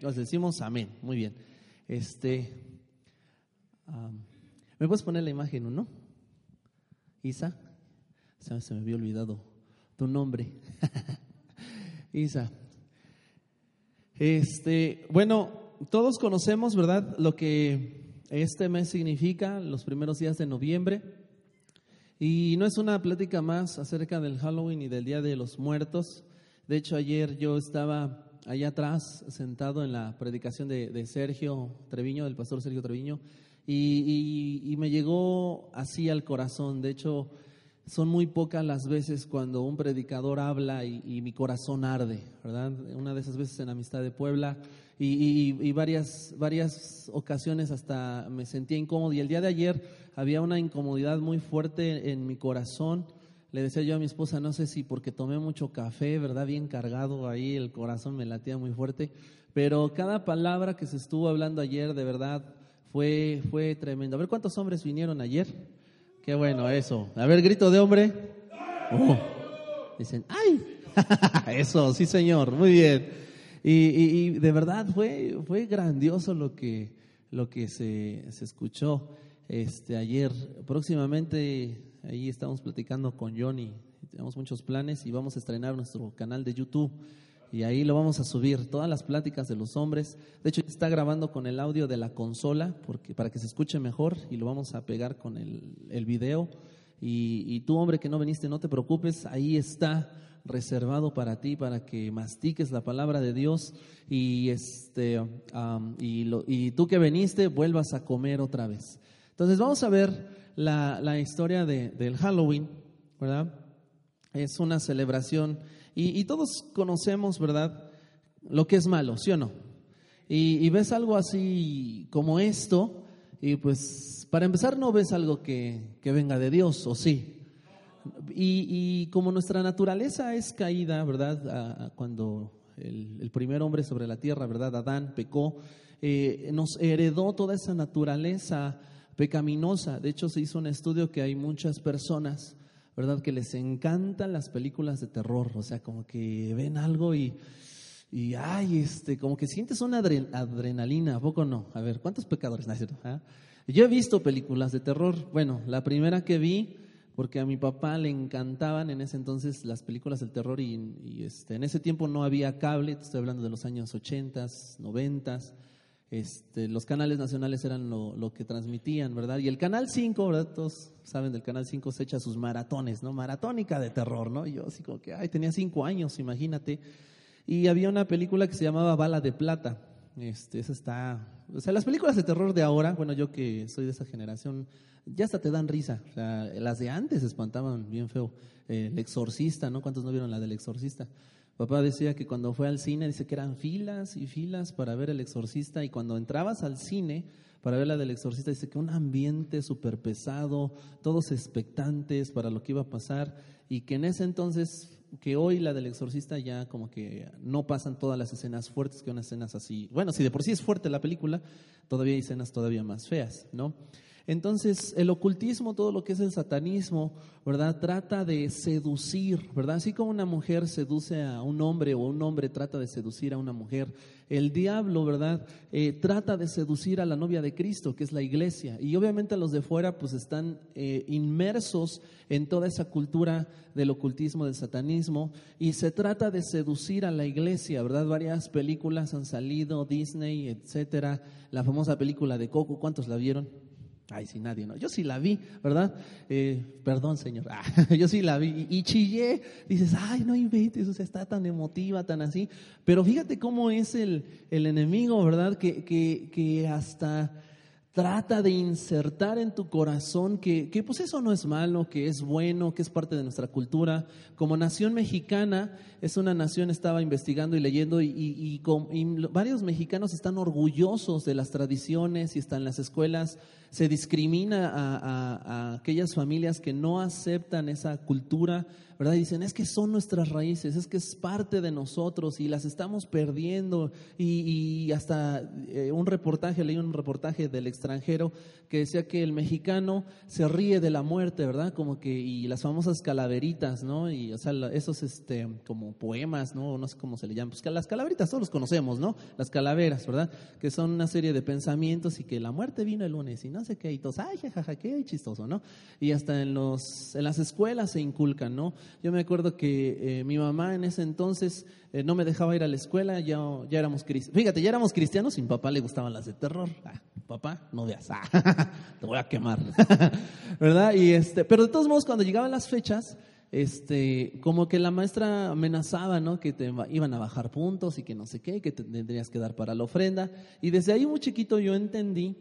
Nos decimos amén. Muy bien. Este, ¿Me puedes poner la imagen, no? Isa, se me había olvidado tu nombre. Isa. Este, bueno, todos conocemos, ¿verdad? Lo que este mes significa, los primeros días de noviembre. Y no es una plática más acerca del Halloween y del Día de los Muertos. De hecho, ayer yo estaba allá atrás, sentado en la predicación de, Sergio Treviño, del pastor Sergio Treviño, y, me llegó así al corazón. De hecho, son muy pocas las veces cuando un predicador habla y, mi corazón arde, ¿verdad? Una de esas veces en Amistad de Puebla y, varias, varias ocasiones hasta me sentía incómodo. Y el día de ayer había una incomodidad muy fuerte en mi corazón le decía yo a mi esposa, no sé si porque tomé mucho café, ¿verdad? Bien cargado ahí, el corazón me latía muy fuerte, pero cada palabra que se estuvo hablando ayer, de verdad, fue, fue tremendo. A ver, ¿cuántos hombres vinieron ayer? Qué bueno eso. A ver, grito de hombre. Oh. Dicen, ¡ay! eso, sí señor, muy bien. Y, de verdad fue, fue grandioso lo que, lo que se, se escuchó este, ayer. Próximamente Ahí estamos platicando con Johnny. Tenemos muchos planes y vamos a estrenar nuestro canal de YouTube. Y ahí lo vamos a subir, todas las pláticas de los hombres. De hecho, está grabando con el audio de la consola porque, para que se escuche mejor y lo vamos a pegar con el, el video. Y, tú, hombre, que no viniste, no te preocupes, ahí está reservado para ti, para que mastiques la palabra de Dios y, este, y, lo, y tú que viniste, vuelvas a comer otra vez. Entonces, vamos a ver la, historia de, del Halloween, ¿verdad? Es una celebración y, todos conocemos, ¿verdad? Lo que es malo, ¿sí o no? Y, ves algo así como esto y pues para empezar no ves algo que, venga de Dios, ¿o sí? Y, como nuestra naturaleza es caída, ¿verdad? cuando el, primer hombre sobre la tierra, ¿verdad? Adán pecó, eh, nos heredó toda esa naturaleza pecaminosa. De hecho, se hizo un estudio que hay muchas personas, ¿verdad?, que les encantan las películas de terror. O sea, como que ven algo y, y ay, este, como que sientes una adrenalina, ¿a poco no? A ver, ¿cuántos pecadores? nacieron? ¿Ah? Yo he visto películas de terror. Bueno, la primera que vi, porque a mi papá le encantaban en ese entonces las películas del terror y, este, en ese tiempo no había cable, estoy hablando de los años 80, 90. Este, los canales nacionales eran lo, que transmitían, ¿verdad? Y el Canal 5, ¿verdad? Todos saben del Canal 5 se echa sus maratones, ¿no? Maratónica de terror, ¿no? Y yo así como que, ay, tenía cinco años, imagínate. Y había una película que se llamaba Bala de Plata. Este, esa está, o sea, las películas de terror de ahora, bueno, yo que soy de esa generación, ya hasta te dan risa. O sea, las de antes espantaban bien feo. el exorcista, ¿no? ¿Cuántos no vieron la del exorcista? Papá decía que cuando fue al cine, dice que eran filas y filas para ver el exorcista y cuando entrabas al cine para ver la del exorcista, dice que un ambiente súper pesado, todos expectantes para lo que iba a pasar y que en ese entonces, que hoy la del exorcista ya como que no pasan todas las escenas fuertes que unas escenas así. Bueno, si de por sí es fuerte la película, todavía hay escenas todavía más feas, ¿no? Entonces, el ocultismo, todo lo que es el satanismo, ¿verdad? Trata de seducir, ¿verdad? Así como una mujer seduce a un hombre o un hombre trata de seducir a una mujer, el diablo, ¿verdad? Eh, trata de seducir a la novia de Cristo, que es la iglesia. Y obviamente los de fuera, pues están eh, inmersos en toda esa cultura del ocultismo, del satanismo, y se trata de seducir a la iglesia, ¿verdad? Varias películas han salido, Disney, etcétera. La famosa película de Coco, ¿cuántos la vieron? Ay, sí, nadie, ¿no? Yo sí la vi, ¿verdad? Eh, perdón, señor. Ah, yo sí la vi y, chillé. Dices, ay, no inventes, o sea, está tan emotiva, tan así. Pero fíjate cómo es el, el enemigo, ¿verdad? Que, que, que hasta trata de insertar en tu corazón que, que, pues eso no es malo, que es bueno, que es parte de nuestra cultura. Como nación mexicana, es una nación, estaba investigando y leyendo, y, y, varios mexicanos están orgullosos de las tradiciones y están en las escuelas. Se discrimina a aquellas familias que no aceptan esa cultura ¿verdad? dicen, es que son nuestras raíces, es que es parte de nosotros y las estamos perdiendo. Y, hasta eh, un reportaje, leí un reportaje del extranjero que decía que el mexicano se ríe de la muerte, ¿verdad? Como que, y las famosas calaveritas, ¿no? Y, o sea, esos, este, como poemas, ¿no? No sé cómo se le llaman. Pues las calaveritas todos los conocemos, ¿no? Las calaveras, ¿verdad? Que son una serie de pensamientos y que la muerte vino el lunes y no sé qué, y todos, ay, jajaja, qué chistoso, ¿no? Y hasta en, los, en las escuelas se inculcan, ¿no? Yo me acuerdo que eh, mi mamá en ese entonces eh, no me dejaba ir a la escuela, ya, ya éramos cristianos. Fíjate, ya éramos cristianos y mi papá le gustaban las de terror. Ah, papá, no veas, ah, te voy a quemar, ¿verdad? Y este, pero de todos modos, cuando llegaban las fechas, este, como que la maestra amenazaba, ¿no? Que te iban a bajar puntos y que no sé qué, que tendrías que dar para la ofrenda. Y desde ahí muy chiquito yo entendí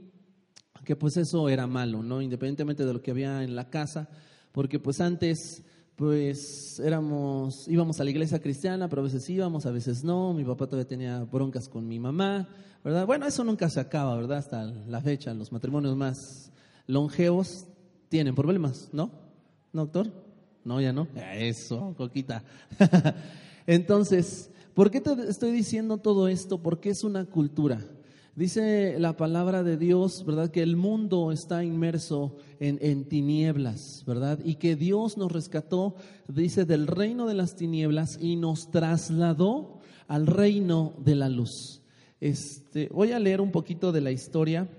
que pues eso era malo, ¿no? Independientemente de lo que había en la casa, porque pues antes pues éramos, íbamos a la iglesia cristiana, pero a veces íbamos, a veces no, mi papá todavía tenía broncas con mi mamá, ¿verdad? Bueno, eso nunca se acaba, ¿verdad? Hasta la fecha, los matrimonios más longevos tienen problemas, ¿no? ¿No, doctor? No, ya no. Eso, coquita. Entonces, ¿por qué te estoy diciendo todo esto? Porque es una cultura. Dice la palabra de Dios, ¿verdad? Que el mundo está inmerso en, tinieblas, ¿verdad? Y que Dios nos rescató, dice, del reino de las tinieblas y nos trasladó al reino de la luz. Este, voy a leer un poquito de la historia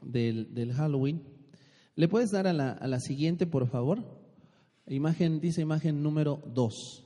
del, Halloween. ¿Le puedes dar a la, a la siguiente, por favor? Imagen, dice imagen número 2.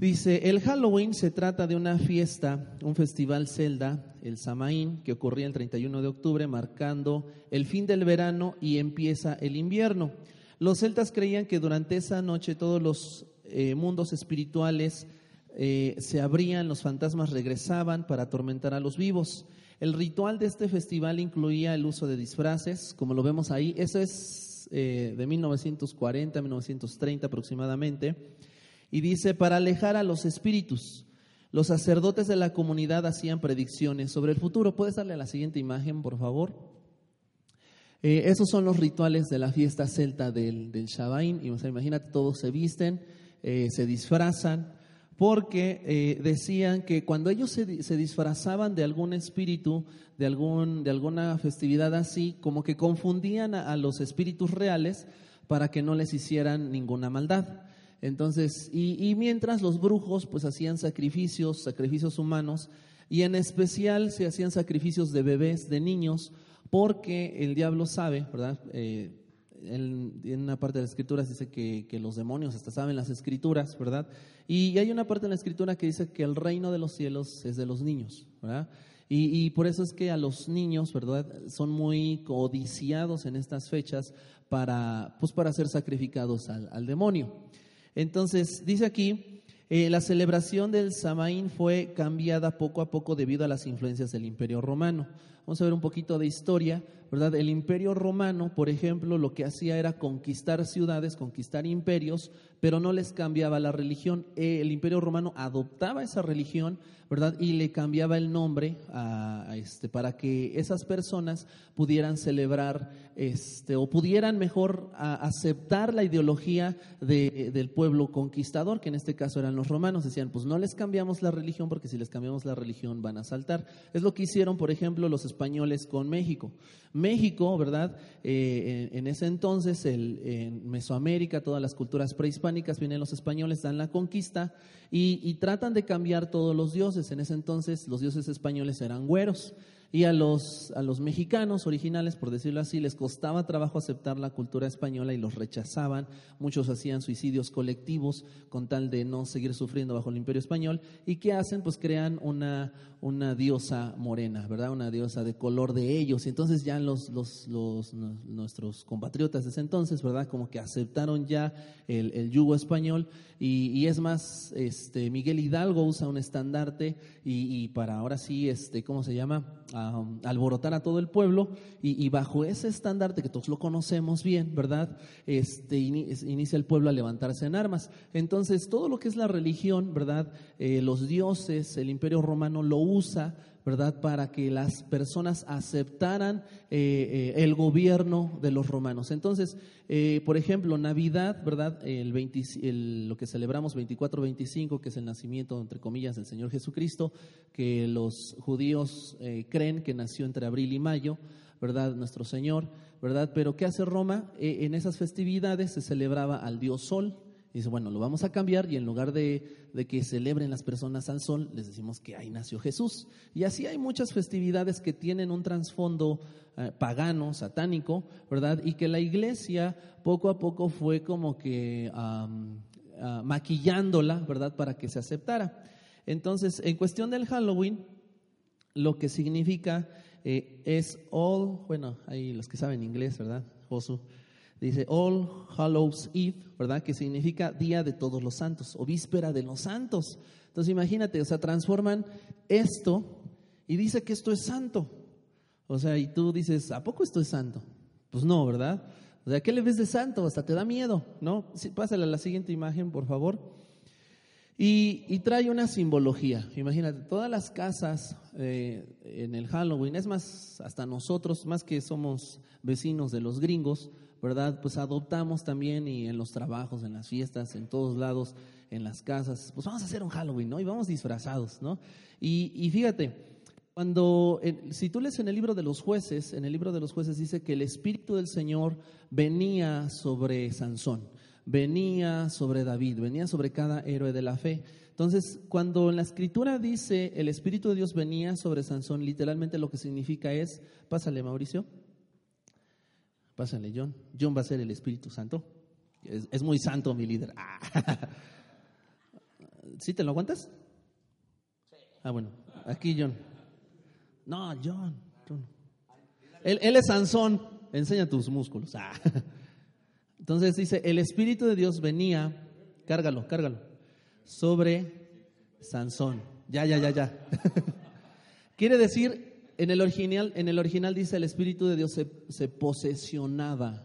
Dice, el Halloween se trata de una fiesta, un festival celda, el Samaín, que ocurría el 31 de octubre, marcando el fin del verano y empieza el invierno. Los celtas creían que durante esa noche todos los eh, mundos espirituales eh, se abrían, los fantasmas regresaban para atormentar a los vivos. El ritual de este festival incluía el uso de disfraces, como lo vemos ahí. Eso es eh, de 1940 1930 aproximadamente y dice, para alejar a los espíritus. Los sacerdotes de la comunidad hacían predicciones sobre el futuro. ¿Puedes darle la siguiente imagen, por favor? Eh, esos son los rituales de la fiesta celta del, del Shabain. Y, imagínate, todos se visten, eh, se disfrazan, porque eh, decían que cuando ellos se, se, disfrazaban de algún espíritu, de, algún, de alguna festividad así, como que confundían a los espíritus reales para que no les hicieran ninguna maldad. Entonces, y, mientras los brujos pues hacían sacrificios, sacrificios humanos, y en especial se hacían sacrificios de bebés, de niños, porque el diablo sabe, ¿verdad? Eh, en, una parte de las escrituras dice que, los demonios hasta saben las escrituras, ¿verdad? Y hay una parte de la escritura que dice que el reino de los cielos es de los niños, ¿verdad? Y, por eso es que a los niños, ¿verdad? Son muy codiciados en estas fechas para, pues para ser sacrificados al demonio. Entonces, dice aquí, eh, la celebración del Samaín fue cambiada poco a poco debido a las influencias del Imperio Romano. Vamos a ver un poquito de historia, ¿verdad? El Imperio Romano, por ejemplo, lo que hacía era conquistar ciudades, conquistar imperios, pero no les cambiaba la religión. Eh, el Imperio Romano adoptaba esa religión, ¿verdad? Y le cambiaba el nombre a, este, para que esas personas pudieran celebrar este, o pudieran mejor aceptar la ideología del pueblo conquistador, que en este caso eran los romanos. Decían, pues no les cambiamos la religión porque si les cambiamos la religión van a saltar. Es lo que hicieron, por ejemplo, los españoles con México. México, ¿verdad? Eh, en, ese entonces, el, en Mesoamérica, todas las culturas prehispánicas, vienen los españoles, dan la conquista y, y tratan de cambiar todos los dioses. En ese entonces, los dioses españoles eran güeros. Y a los, a los mexicanos originales, por decirlo así, les costaba trabajo aceptar la cultura española y los rechazaban. Muchos hacían suicidios colectivos con tal de no seguir sufriendo bajo el imperio español. ¿Y qué hacen? Pues crean una, una diosa morena, ¿verdad? Una diosa de color de ellos. Y entonces ya los, los, los, nuestros compatriotas de ese entonces, ¿verdad? Como que aceptaron ya el, el yugo español. Y, y, es más, este, Miguel Hidalgo usa un estandarte y, y para ahora sí, este, ¿cómo se llama? alborotar a todo el pueblo y, bajo ese estandarte que todos lo conocemos bien, ¿verdad? Este, inicia el pueblo a levantarse en armas. Entonces, todo lo que es la religión, ¿verdad? Eh, los dioses, el imperio romano lo usa ¿verdad? Para que las personas aceptaran eh, eh, el gobierno de los romanos. Entonces, eh, por ejemplo, Navidad, ¿verdad? El, lo que celebramos 24-25, que es el nacimiento, entre comillas, del Señor Jesucristo, que los judíos creen que nació entre abril y mayo, ¿verdad? Nuestro Señor, ¿verdad? Pero ¿qué hace Roma? en esas festividades se celebraba al dios Sol, Dice, bueno, lo vamos a cambiar y en lugar de, que celebren las personas al sol, les decimos que ahí nació Jesús. Y así hay muchas festividades que tienen un trasfondo eh, pagano, satánico, ¿verdad? Y que la iglesia poco a poco fue como que ah, maquillándola, ¿verdad? Para que se aceptara. Entonces, en cuestión del Halloween, lo que significa eh, es all, bueno, hay los que saben inglés, ¿verdad? Josu Dice All Hallows Eve, ¿verdad? Que significa Día de Todos los Santos o Víspera de los Santos. Entonces imagínate, o sea, transforman esto y dice que esto es santo. O sea, y tú dices, ¿a poco esto es santo? Pues no, ¿verdad? O sea, ¿qué le ves de santo? Hasta te da miedo, ¿no? Sí, pásale a la siguiente imagen, por favor. Y, trae una simbología. Imagínate, todas las casas eh, en el Halloween, es más, hasta nosotros, más que somos vecinos de los gringos, ¿verdad? Pues adoptamos también y en los trabajos, en las fiestas, en todos lados, en las casas, pues vamos a hacer un Halloween, ¿no? Y vamos disfrazados, ¿no? Y, fíjate, cuando, si tú lees en el libro de los jueces, en el libro de los jueces dice que el Espíritu del Señor venía sobre Sansón, venía sobre David, venía sobre cada héroe de la fe. Entonces, cuando en la escritura dice el Espíritu de Dios venía sobre Sansón, literalmente lo que significa es, pásale Mauricio, Pásale, John. John va a ser el Espíritu Santo. Es, muy santo mi líder. Ah. ¿Sí te lo aguantas? Ah, bueno. Aquí John. No, John. Él, él, es Sansón. Enseña tus músculos. Ah. Entonces dice, el Espíritu de Dios venía, cárgalo, cárgalo, sobre Sansón. Ya, ya, ya, ya. Quiere decir en el original, en el original dice el Espíritu de Dios se, posesionaba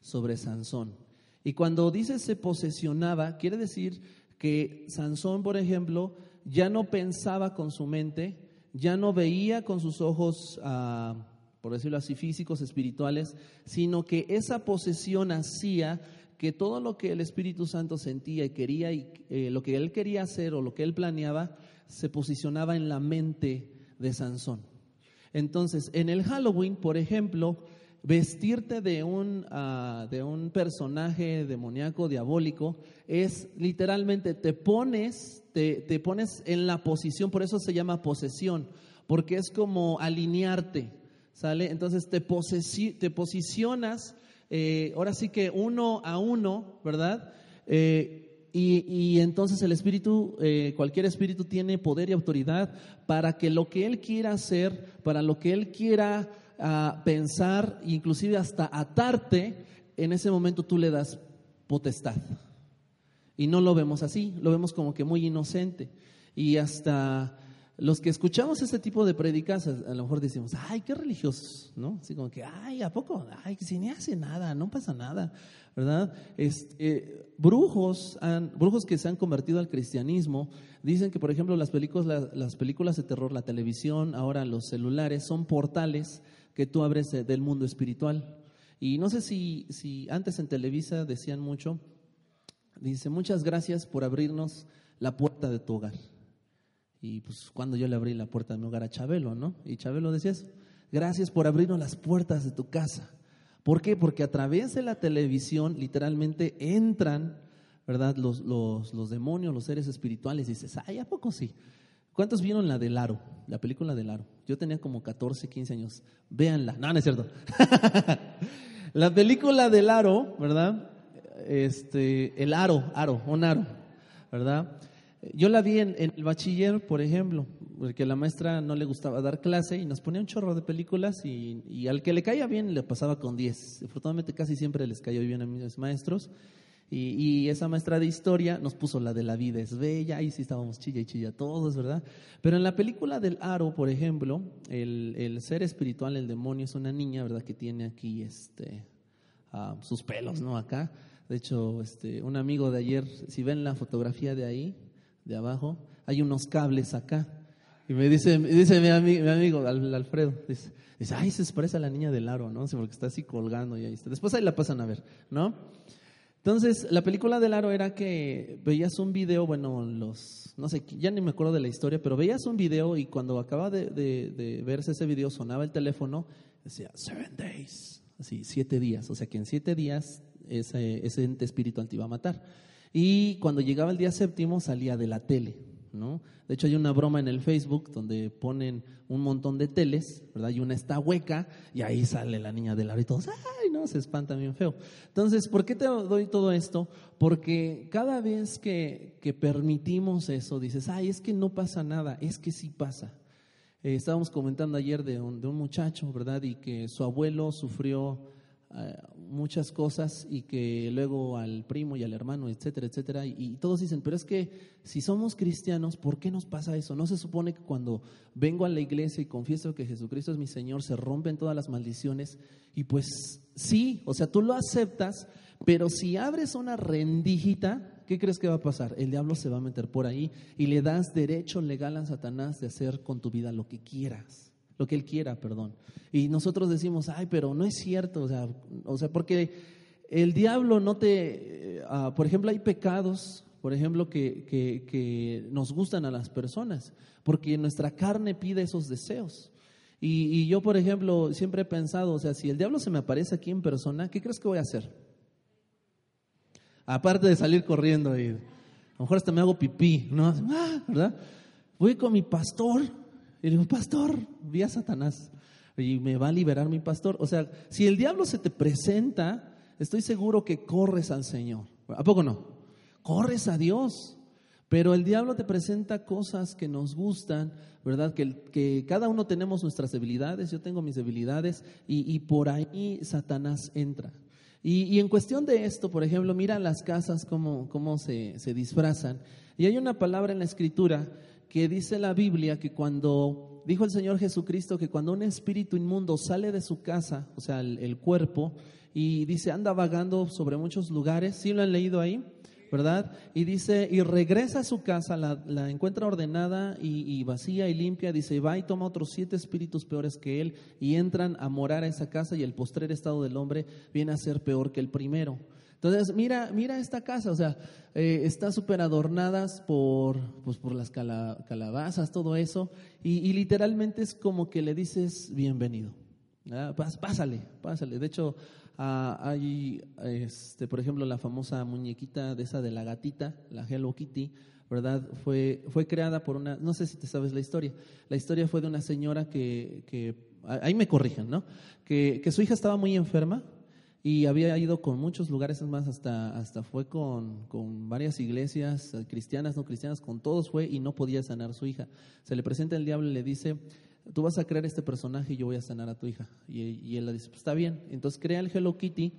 sobre Sansón. Y cuando dice se posesionaba, quiere decir que Sansón, por ejemplo, ya no pensaba con su mente, ya no veía con sus ojos, ah, por decirlo así, físicos, espirituales, sino que esa posesión hacía que todo lo que el Espíritu Santo sentía y quería, y eh, lo que él quería hacer o lo que él planeaba, se posicionaba en la mente de Sansón. Entonces, en el Halloween, por ejemplo, vestirte de un, ah, de un personaje demoníaco, diabólico, es literalmente te pones, te, te, pones en la posición, por eso se llama posesión, porque es como alinearte, ¿sale? Entonces te, te posicionas, eh, ahora sí que uno a uno, ¿verdad? Eh, y, entonces el espíritu, eh, cualquier espíritu tiene poder y autoridad para que lo que él quiera hacer, para lo que él quiera ah, pensar, inclusive hasta atarte, en ese momento tú le das potestad. Y no lo vemos así, lo vemos como que muy inocente. Y hasta los que escuchamos ese tipo de predicas, a, lo mejor decimos, ay, qué religiosos, ¿no? Así como que, ay, ¿a poco? Ay, si ni hace nada, no pasa nada, ¿verdad? Este, brujos, brujos que se han convertido al cristianismo, dicen que, por ejemplo, las películas, las películas de terror, la televisión, ahora los celulares, son portales que tú abres del mundo espiritual. Y no sé si, si antes en Televisa decían mucho, dice, muchas gracias por abrirnos la puerta de tu hogar. Y pues cuando yo le abrí la puerta de mi hogar a Chabelo, ¿no? Y Chabelo decía eso, gracias por abrirnos las puertas de tu casa. ¿Por qué? Porque a través de la televisión literalmente entran, ¿verdad? Los, los, los demonios, los seres espirituales. Dices, ay, ¿a poco sí? ¿Cuántos vieron la del aro? La película del aro. Yo tenía como 14, 15 años. Véanla. No, no es cierto. la película del aro, ¿verdad? Este, el aro, aro, un aro, ¿verdad? Yo la vi en, el bachiller, por ejemplo, porque la maestra no le gustaba dar clase y nos ponía un chorro de películas y, al que le caía bien le pasaba con 10. Afortunadamente casi siempre les cayó bien a mis maestros. Y, esa maestra de historia nos puso la de la vida es bella, y sí estábamos chilla y chilla todos, ¿verdad? Pero en la película del Aro, por ejemplo, el, ser espiritual, el demonio, es una niña, ¿verdad? Que tiene aquí este, ah, sus pelos, ¿no? Acá. De hecho, este, un amigo de ayer, si ven la fotografía de ahí, de abajo, hay unos cables acá. Y me dice, dice mi, amigo Alfredo, dice, dice, ay, se parece a la niña del aro, ¿no? Porque está así colgando y ahí está. Después ahí la pasan a ver, ¿no? Entonces, la película del aro era que veías un video, bueno, los, no sé, ya ni me acuerdo de la historia, pero veías un video y cuando acaba de, verse ese video sonaba el teléfono, decía, seven days, así, siete días, o sea que en siete días ese, ese ente espiritual te iba a matar. Y cuando llegaba el día séptimo salía de la tele, ¿no? De hecho, hay una broma en el Facebook donde ponen un montón de teles, ¿verdad? Y una está hueca y ahí sale la niña del aro y todos, ¡ay, no! Se espanta bien feo. Entonces, ¿por qué te doy todo esto? Porque cada vez que, que permitimos eso, dices, ¡ay, es que no pasa nada! Es que sí pasa. Eh, estábamos comentando ayer de un, de un muchacho, ¿verdad? Y que su abuelo sufrió muchas cosas y que luego al primo y al hermano, etcétera, etcétera. Y, todos dicen, pero es que si somos cristianos, ¿por qué nos pasa eso? ¿No se supone que cuando vengo a la iglesia y confieso que Jesucristo es mi Señor, se rompen todas las maldiciones? Y pues sí, o sea, tú lo aceptas, pero si abres una rendijita, ¿qué crees que va a pasar? El diablo se va a meter por ahí y le das derecho legal a Satanás de hacer con tu vida lo que quieras lo que Él quiera, perdón. Y nosotros decimos, ay, pero no es cierto, o sea, o sea porque el diablo no te, eh, ah, por ejemplo, hay pecados, por ejemplo, que, que, nos gustan a las personas, porque nuestra carne pide esos deseos. Y, y, yo, por ejemplo, siempre he pensado, o sea, si el diablo se me aparece aquí en persona, ¿qué crees que voy a hacer? Aparte de salir corriendo y a lo mejor hasta me hago pipí, ¿no? Ah, ¿Verdad? Voy con mi pastor y le digo, pastor, vi a Satanás y me va a liberar mi pastor. O sea, si el diablo se te presenta, estoy seguro que corres al Señor. ¿A poco no? Corres a Dios. Pero el diablo te presenta cosas que nos gustan, ¿verdad? Que, que cada uno tenemos nuestras debilidades, yo tengo mis debilidades, y, por ahí Satanás entra. Y, en cuestión de esto, por ejemplo, mira las casas cómo, cómo se, se disfrazan. Y hay una palabra en la escritura que dice la Biblia que cuando, dijo el Señor Jesucristo, que cuando un espíritu inmundo sale de su casa, o sea, el, cuerpo, y dice, anda vagando sobre muchos lugares, ¿sí lo han leído ahí? ¿verdad? Y dice, y regresa a su casa, la, encuentra ordenada y, y, vacía y limpia, dice, va y toma otros siete espíritus peores que él y entran a morar a esa casa y el postrer estado del hombre viene a ser peor que el primero. Entonces, mira, mira esta casa, o sea, eh, está súper adornadas por, pues, por las calabazas, todo eso, y, literalmente es como que le dices bienvenido. Pásale, pásale. De hecho, ah, hay, este, por ejemplo, la famosa muñequita de esa de la gatita, la Hello Kitty, ¿verdad? Fue, fue creada por una, no sé si te sabes la historia, la historia fue de una señora que, que ahí me corrigen, ¿no? Que, que su hija estaba muy enferma, y había ido con muchos lugares, más, hasta, hasta fue con, con, varias iglesias, eh, cristianas, no cristianas, con todos fue y no podía sanar su hija. Se le presenta el diablo y le dice, tú vas a crear este personaje y yo voy a sanar a tu hija. Y, y él le dice, pues está bien. Entonces crea el Hello Kitty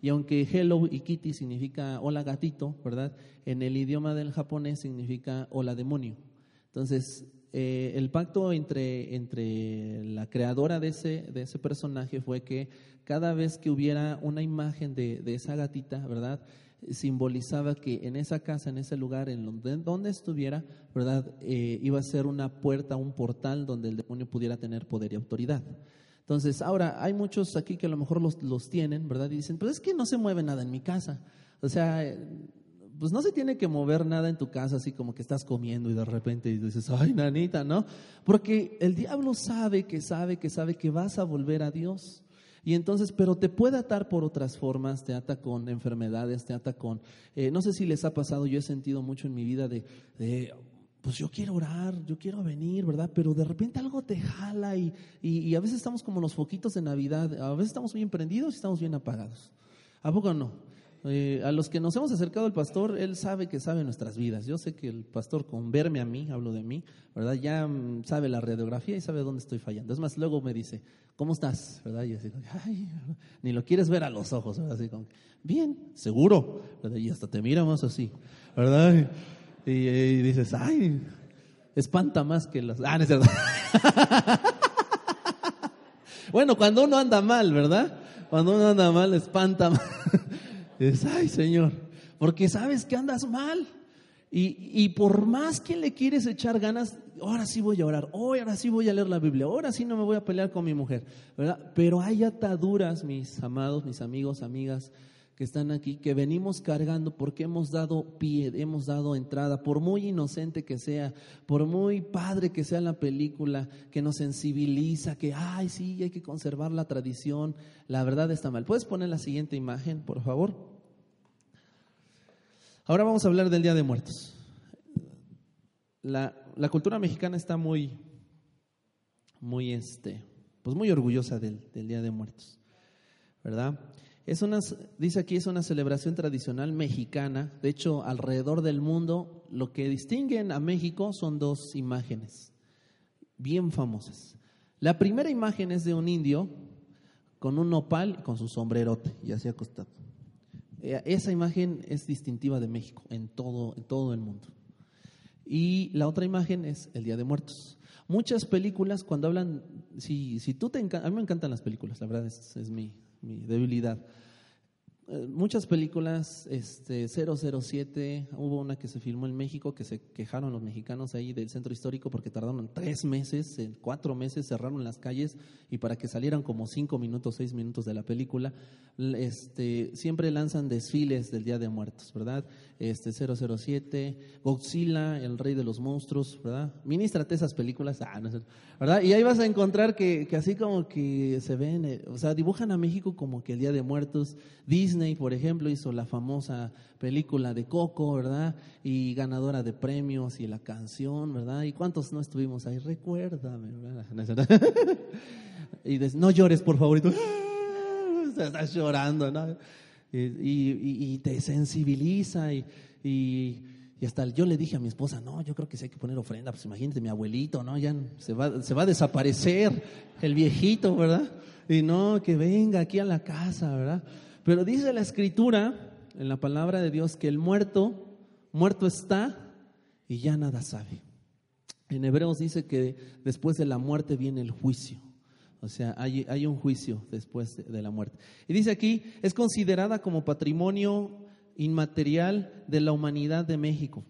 y aunque Hello y Kitty significa hola gatito, ¿verdad? En el idioma del japonés significa hola demonio. Entonces, eh, el pacto entre, entre la creadora de ese, de ese personaje fue que cada vez que hubiera una imagen de, esa gatita, ¿verdad? simbolizaba que en esa casa, en ese lugar, en donde, donde estuviera, ¿verdad? Eh, iba a ser una puerta, un portal donde el demonio pudiera tener poder y autoridad. Entonces, ahora, hay muchos aquí que a lo mejor los, los tienen, ¿verdad? Y dicen, pues es que no se mueve nada en mi casa. O sea, pues no se tiene que mover nada en tu casa así como que estás comiendo y de repente dices, ay, nanita, ¿no? Porque el diablo sabe que sabe que sabe que vas a volver a Dios. Y entonces, pero te puede atar por otras formas, te ata con enfermedades, te ata con, eh, no sé si les ha pasado, yo he sentido mucho en mi vida de, pues yo quiero orar, yo quiero venir, ¿verdad? Pero de repente algo te jala y, y, a veces estamos como los foquitos de Navidad, a veces estamos bien prendidos y estamos bien apagados. ¿A poco no? Eh, a los que nos hemos acercado al pastor, él sabe que sabe nuestras vidas. Yo sé que el pastor, con verme a mí, hablo de mí, ¿verdad? Ya mm, sabe la radiografía y sabe dónde estoy fallando. Es más, luego me dice, ¿cómo estás? ¿Verdad? Y así, ay, ni lo quieres ver a los ojos, ¿verdad? Así como, bien, seguro, ¿verdad? Y hasta te miramos así, ¿verdad? Y, dices, ay, espanta más que las... Ah, no es cierto. bueno, cuando uno anda mal, ¿verdad? Cuando uno anda mal, espanta más ay Señor, porque sabes que andas mal. Y, y, por más que le quieres echar ganas, ahora sí voy a orar, hoy ahora sí voy a leer la Biblia, ahora sí no me voy a pelear con mi mujer, ¿verdad? Pero hay ataduras, mis amados, mis amigos, amigas, que están aquí, que venimos cargando porque hemos dado pie, hemos dado entrada, por muy inocente que sea, por muy padre que sea la película, que nos sensibiliza, que, ay, sí, hay que conservar la tradición, la verdad está mal. ¿Puedes poner la siguiente imagen, por favor? Ahora vamos a hablar del Día de Muertos. La, cultura mexicana está muy, muy, este, pues muy orgullosa del, Día de Muertos, ¿verdad? Es una, dice aquí, es una celebración tradicional mexicana. De hecho, alrededor del mundo, lo que distinguen a México son dos imágenes bien famosas. La primera imagen es de un indio con un nopal, con su sombrerote y así acostado. Eh, esa imagen es distintiva de México en todo, en todo el mundo. Y la otra imagen es el Día de Muertos. Muchas películas, cuando hablan, si, si tú te a mí me encantan las películas, la verdad es mi, mi debilidad. Eh, muchas películas, este, 007, hubo una que se filmó en México que se quejaron los mexicanos ahí del centro histórico porque tardaron tres meses, en cuatro meses cerraron las calles y para que salieran como cinco minutos, seis minutos de la película, este, siempre lanzan desfiles del Día de Muertos, ¿verdad? Este, 007, Godzilla, el rey de los monstruos, ¿verdad? Ministrate esas películas, ah, ¿verdad? Y ahí vas a encontrar que, que así como que se ven, eh, o sea, dibujan a México como que el Día de Muertos, Disney, por ejemplo, hizo la famosa película de Coco, ¿verdad? Y ganadora de premios y la canción, ¿verdad? ¿Y cuántos no estuvimos ahí? Recuérdame, ¿verdad? y no llores, por favor. estás llorando, ¿no? Y, te sensibiliza y, y, hasta yo le dije a mi esposa, no, yo creo que sí hay que poner ofrenda, pues imagínate mi abuelito, ¿no? Ya se va, se va a desaparecer el viejito, ¿verdad? Y no, que venga aquí a la casa, ¿verdad? Pero dice la escritura, en la palabra de Dios, que el muerto, muerto está y ya nada sabe. En Hebreos dice que después de la muerte viene el juicio. O sea, hay, hay un juicio después de, la muerte. Y dice aquí, es considerada como patrimonio inmaterial de la humanidad de México.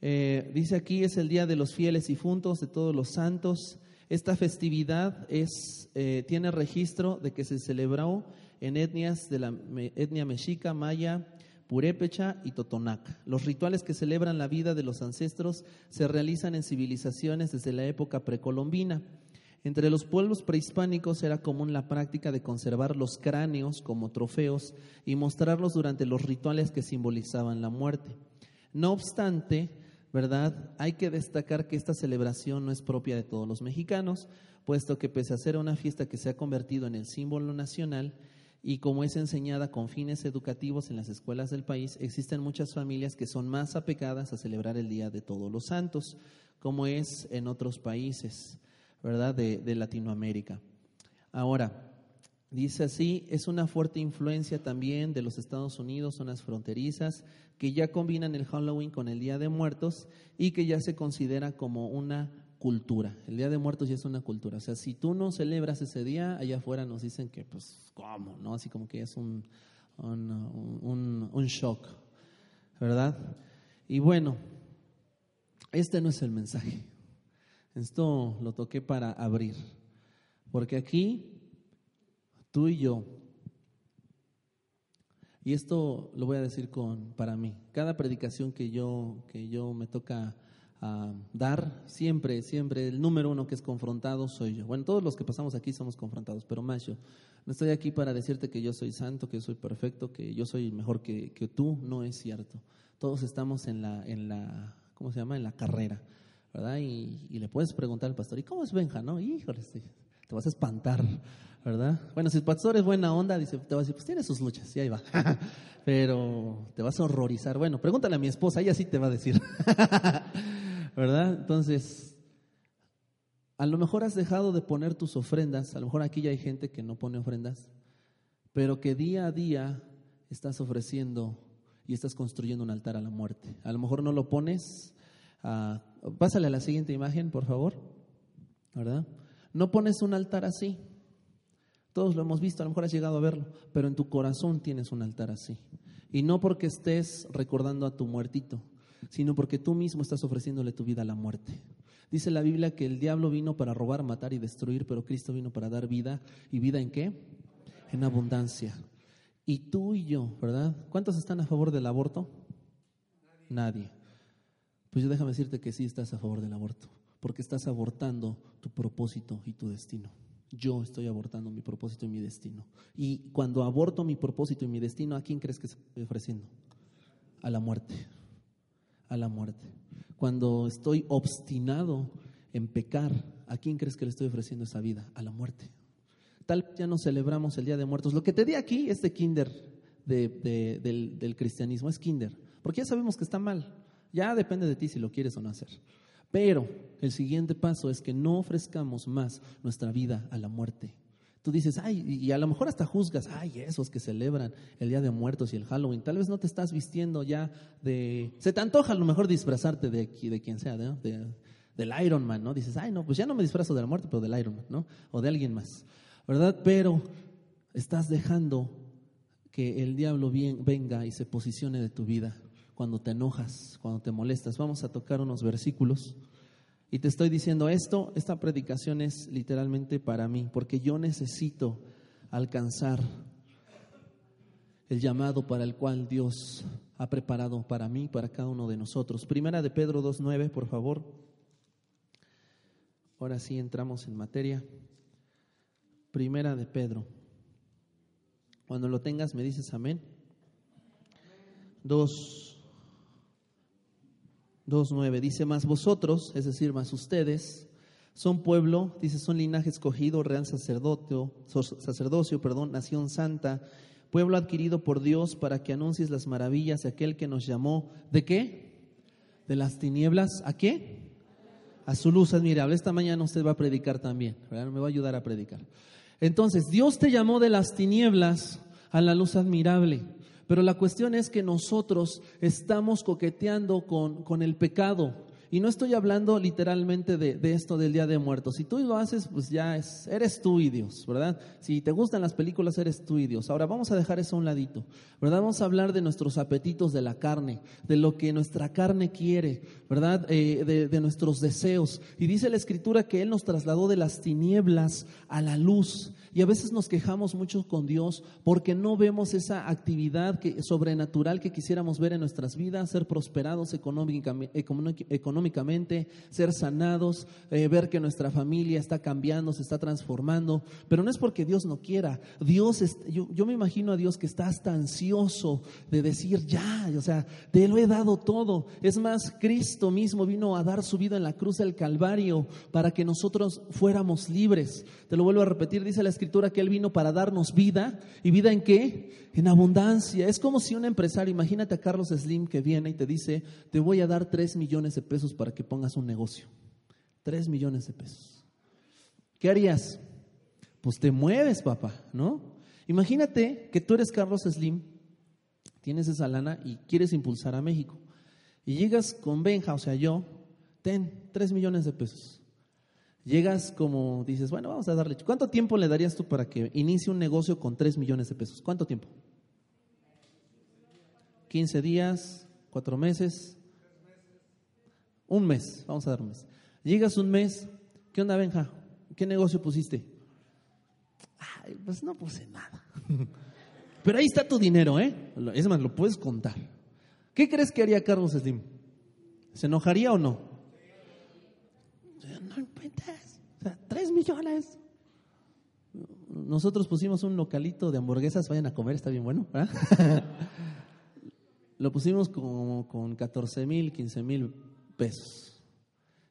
Eh, dice aquí, es el Día de los Fieles y Funtos, de todos los santos. Esta festividad es, eh, tiene registro de que se celebró en etnias de la etnia mexica, maya, purépecha y totonaca. Los rituales que celebran la vida de los ancestros se realizan en civilizaciones desde la época precolombina. Entre los pueblos prehispánicos era común la práctica de conservar los cráneos como trofeos y mostrarlos durante los rituales que simbolizaban la muerte. No obstante, ¿verdad? Hay que destacar que esta celebración no es propia de todos los mexicanos, puesto que pese a ser una fiesta que se ha convertido en el símbolo nacional y como es enseñada con fines educativos en las escuelas del país, existen muchas familias que son más apegadas a celebrar el Día de Todos los Santos, como es en otros países. ¿Verdad? De, Latinoamérica. Ahora, dice así, es una fuerte influencia también de los Estados Unidos, zonas fronterizas, que ya combinan el Halloween con el Día de Muertos y que ya se considera como una cultura. El Día de Muertos ya es una cultura. O sea, si tú no celebras ese día, allá afuera nos dicen que, pues, ¿cómo? ¿No? Así como que es un, un, un shock, ¿verdad? Y bueno, este no es el mensaje. Esto lo toqué para abrir, porque aquí tú y yo, y esto lo voy a decir con para mí, cada predicación que yo que yo me toca ah, dar, siempre, siempre el número uno que es confrontado soy yo. Bueno, todos los que pasamos aquí somos confrontados, pero más yo. No estoy aquí para decirte que yo soy santo, que yo soy perfecto, que yo soy mejor que, que tú, no es cierto. Todos estamos en la, en la, ¿cómo se llama? En la carrera. ¿Verdad? Y, le puedes preguntar al pastor, ¿y cómo es Benja? No, híjole, te vas a espantar, ¿verdad? Bueno, si el pastor es buena onda, te va a decir, pues tiene sus luchas, y ahí va. Pero te vas a horrorizar. Bueno, pregúntale a mi esposa, ella sí te va a decir, ¿verdad? Entonces, a lo mejor has dejado de poner tus ofrendas, a lo mejor aquí ya hay gente que no pone ofrendas, pero que día a día estás ofreciendo y estás construyendo un altar a la muerte. A lo mejor no lo pones Ah, pásale a la siguiente imagen, por favor. ¿Verdad? No pones un altar así. Todos lo hemos visto, a lo mejor has llegado a verlo, pero en tu corazón tienes un altar así. Y no porque estés recordando a tu muertito, sino porque tú mismo estás ofreciéndole tu vida a la muerte. Dice la Biblia que el diablo vino para robar, matar y destruir, pero Cristo vino para dar vida. ¿Y vida en qué? En abundancia. Y tú y yo, ¿verdad? ¿Cuántos están a favor del aborto? Nadie. Pues déjame decirte que sí estás a favor del aborto, porque estás abortando tu propósito y tu destino. Yo estoy abortando mi propósito y mi destino. Y cuando aborto mi propósito y mi destino, ¿a quién crees que estoy ofreciendo? A la muerte. A la muerte. Cuando estoy obstinado en pecar, ¿a quién crees que le estoy ofreciendo esa vida? A la muerte. Tal ya no celebramos el Día de Muertos. Lo que te di aquí, este kinder del, del cristianismo, es kinder. Porque ya sabemos que está mal. Ya depende de ti si lo quieres o no hacer. Pero el siguiente paso es que no ofrezcamos más nuestra vida a la muerte. Tú dices, ay, y a lo mejor hasta juzgas, ay, esos que celebran el Día de Muertos y el Halloween, tal vez no te estás vistiendo ya de... Se te antoja a lo mejor disfrazarte de, de quien sea, del Iron Man, ¿no? Dices, ay, no, pues ya no me disfrazo de la muerte, pero del Iron Man, ¿no? O de alguien más, ¿verdad? Pero estás dejando que el diablo venga y se posicione de tu vida cuando te enojas, cuando te molestas. Vamos a tocar unos versículos. Y te estoy diciendo esto, esta predicación es literalmente para mí, porque yo necesito alcanzar el llamado para el cual Dios ha preparado para mí, para cada uno de nosotros. Primera de Pedro 2.9, por favor. Ahora sí entramos en materia. Primera de Pedro. Cuando lo tengas me dices amén. Dos 2.9 dice, más vosotros, es decir, más ustedes, son pueblo, dice, son linaje escogido, real sacerdocio, sacerdocio, perdón, nación santa, pueblo adquirido por Dios para que anuncies las maravillas de aquel que nos llamó, ¿de qué? De las tinieblas, ¿a qué? A su luz admirable. Esta mañana usted va a predicar también, ¿verdad? Me va a ayudar a predicar. Entonces, Dios te llamó de las tinieblas a la luz admirable. Pero la cuestión es que nosotros estamos coqueteando con, con el pecado. Y no estoy hablando literalmente de, esto del Día de Muertos. Si tú lo haces, pues ya es, eres tú y Dios, ¿verdad? Si te gustan las películas, eres tú y Dios. Ahora vamos a dejar eso a un ladito, ¿verdad? Vamos a hablar de nuestros apetitos de la carne, de lo que nuestra carne quiere, ¿verdad? Eh, de, de nuestros deseos. Y dice la Escritura que Él nos trasladó de las tinieblas a la luz. Y a veces nos quejamos mucho con Dios porque no vemos esa actividad que, sobrenatural que quisiéramos ver en nuestras vidas, ser prosperados económicamente, económicamente ser sanados, eh, ver que nuestra familia está cambiando, se está transformando. Pero no es porque Dios no quiera. Dios, yo, yo me imagino a Dios que está hasta ansioso de decir, ya, o sea, te lo he dado todo. Es más, Cristo mismo vino a dar su vida en la cruz del Calvario para que nosotros fuéramos libres. Te lo vuelvo a repetir, dice la escritura que Él vino para darnos vida. ¿Y vida en qué? En abundancia. Es como si un empresario, imagínate a Carlos Slim que viene y te dice, te voy a dar tres millones de pesos para que pongas un negocio. Tres millones de pesos. ¿Qué harías? Pues te mueves, papá, ¿no? Imagínate que tú eres Carlos Slim, tienes esa lana y quieres impulsar a México. Y llegas con Benja, o sea, yo, ten tres millones de pesos. Llegas como dices, bueno, vamos a darle. ¿Cuánto tiempo le darías tú para que inicie un negocio con 3 millones de pesos? ¿Cuánto tiempo? 15 días, 4 meses, un mes, vamos a dar un mes. Llegas un mes, ¿qué onda, Benja? ¿Qué negocio pusiste? Ay, pues no puse nada. Pero ahí está tu dinero, ¿eh? Es más, lo puedes contar. ¿Qué crees que haría Carlos Slim? ¿Se enojaría o no? O sea, tres millones. Nosotros pusimos un localito de hamburguesas, vayan a comer, está bien bueno. Lo pusimos como con 14 mil, 15 mil pesos.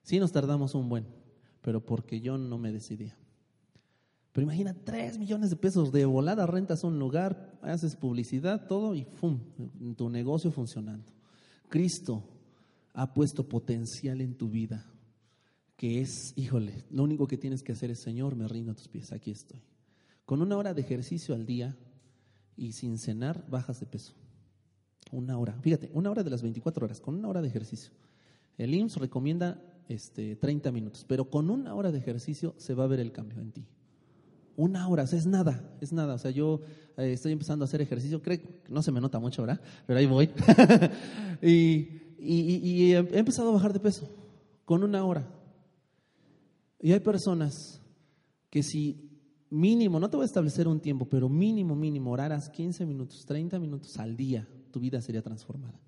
Sí nos tardamos un buen, pero porque yo no me decidía. Pero imagina, tres millones de pesos de volada, rentas un lugar, haces publicidad, todo y ¡fum! Tu negocio funcionando. Cristo ha puesto potencial en tu vida que es, híjole, lo único que tienes que hacer es, Señor, me rindo a tus pies, aquí estoy. Con una hora de ejercicio al día y sin cenar, bajas de peso. Una hora, fíjate, una hora de las 24 horas, con una hora de ejercicio. El IMSS recomienda este, 30 minutos, pero con una hora de ejercicio se va a ver el cambio en ti. Una hora, es nada, es nada. O sea, yo eh, estoy empezando a hacer ejercicio, creo no se me nota mucho, ¿verdad? Pero ahí voy. y he empezado a bajar de peso con una hora Y hay personas que si mínimo, no te voy a establecer un tiempo, pero mínimo, mínimo, oraras 15 minutos, 30 minutos al día, tu vida sería transformada.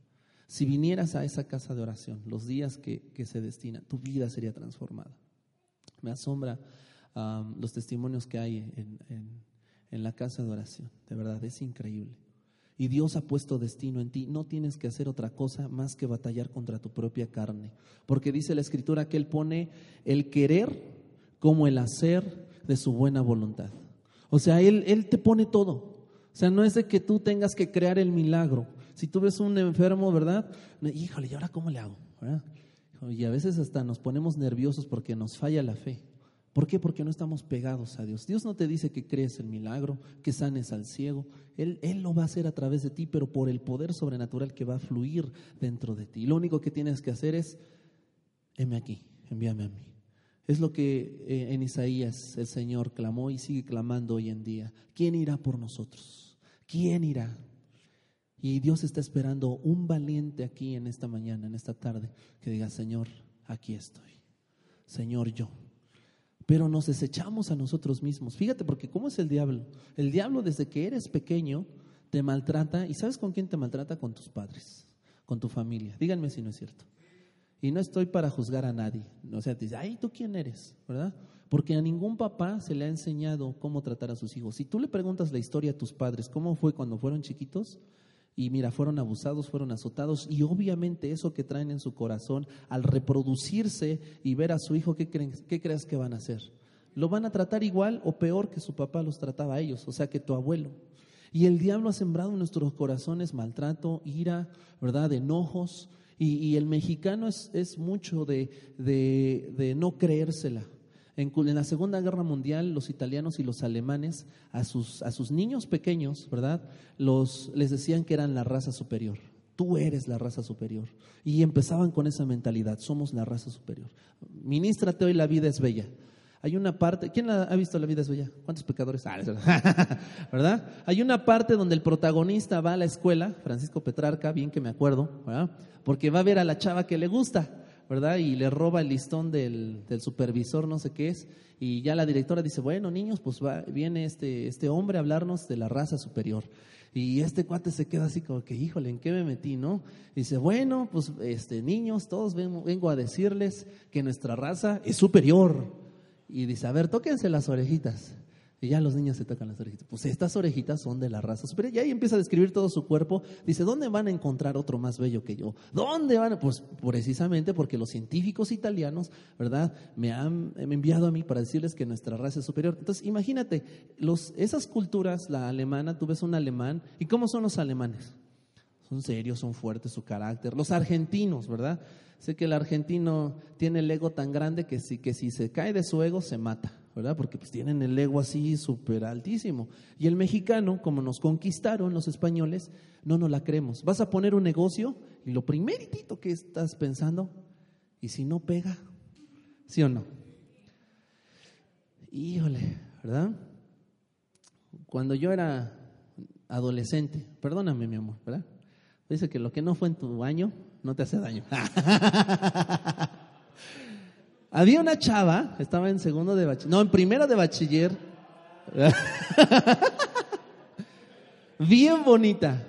Si vinieras a esa casa de oración, los días que, se destina, tu vida sería transformada. Me asombra los testimonios que hay en, en la casa de oración. De verdad, es increíble. Y Dios ha puesto destino en ti. No tienes que hacer otra cosa más que batallar contra tu propia carne. Porque dice la escritura que Él pone el querer como el hacer de su buena voluntad. O sea, Él, él te pone todo. O sea, no es de que tú tengas que crear el milagro. Si tú ves un enfermo, ¿verdad? Híjole, ¿y ahora cómo le hago? Y a veces hasta nos ponemos nerviosos porque nos falla la fe. ¿Por qué? Porque no estamos pegados a Dios. Dios no te dice que crees el milagro, que sanes al ciego. Él, Él lo va a hacer a través de ti, pero por el poder sobrenatural que va a fluir dentro de ti. Lo único que tienes que hacer es, heme aquí, envíame a mí. Es lo que eh, en Isaías el Señor clamó y sigue clamando hoy en día. ¿Quién irá por nosotros? ¿Quién irá? Y Dios está esperando un valiente aquí en esta mañana, en esta tarde, que diga, Señor, aquí estoy. Señor, yo. Pero nos desechamos a nosotros mismos. Fíjate, porque ¿cómo es el diablo? El diablo desde que eres pequeño te maltrata. ¿Y sabes con quién te maltrata? Con tus padres, con tu familia. Díganme si no es cierto. Y no estoy para juzgar a nadie. O sea, te dice, ay, ¿tú quién eres? ¿Verdad? Porque a ningún papá se le ha enseñado cómo tratar a sus hijos. Si tú le preguntas la historia a tus padres, ¿cómo fue cuando fueron chiquitos? Y mira, fueron abusados, fueron azotados y obviamente eso que traen en su corazón, al reproducirse y ver a su hijo, ¿qué, qué crees que van a hacer? Lo van a tratar igual o peor que su papá los trataba a ellos, o sea que tu abuelo. Y el diablo ha sembrado en nuestros corazones maltrato, ira, ¿verdad? Enojos. Y, el mexicano es, es mucho de, de, de no creérsela. En, la Segunda Guerra Mundial, los italianos y los alemanes a sus, a sus niños pequeños, ¿verdad? Los, les decían que eran la raza superior. Tú eres la raza superior. Y empezaban con esa mentalidad, somos la raza superior. Ministrate hoy, la vida es bella. Hay una parte, ¿quién ha visto La vida es bella? ¿Cuántos pecadores? Ah, ¿Verdad? Hay una parte donde el protagonista va a la escuela, Francisco Petrarca, bien que me acuerdo, ¿verdad? Porque va a ver a la chava que le gusta. ¿Verdad? Y le roba el listón del, supervisor, no sé qué es, y ya la directora dice, bueno, niños, pues va, viene este, este hombre a hablarnos de la raza superior. Y este cuate se queda así como que, híjole, ¿en qué me metí, no? dice, bueno, pues este, niños, todos vengo, vengo a decirles que nuestra raza es superior. Y dice, a ver, tóquense las orejitas. Y ya los niños se tocan las orejitas. Pues estas orejitas son de la raza superior. Y ahí empieza a describir todo su cuerpo. Dice, ¿dónde van a encontrar otro más bello que yo? ¿Dónde van? Pues precisamente porque los científicos italianos, ¿verdad? Me han enviado a mí para decirles que nuestra raza es superior. Entonces, imagínate, los, esas culturas, la alemana, tú ves un alemán. ¿Y cómo son los alemanes? Son serios, son fuertes, su carácter. Los argentinos, ¿verdad? Sé que el argentino tiene el ego tan grande que si, que si se cae de su ego, se mata. ¿Verdad? Porque pues tienen el ego así súper altísimo. Y el mexicano, como nos conquistaron los españoles, no nos la creemos. Vas a poner un negocio y lo primeritito que estás pensando, ¿y si no pega? ¿Sí o no? Híjole, ¿verdad? Cuando yo era adolescente, perdóname mi amor, ¿verdad? Dice que lo que no fue en tu año no te hace daño. Había una chava, estaba en segundo de bachiller, no, en primero de bachiller. Bien bonita.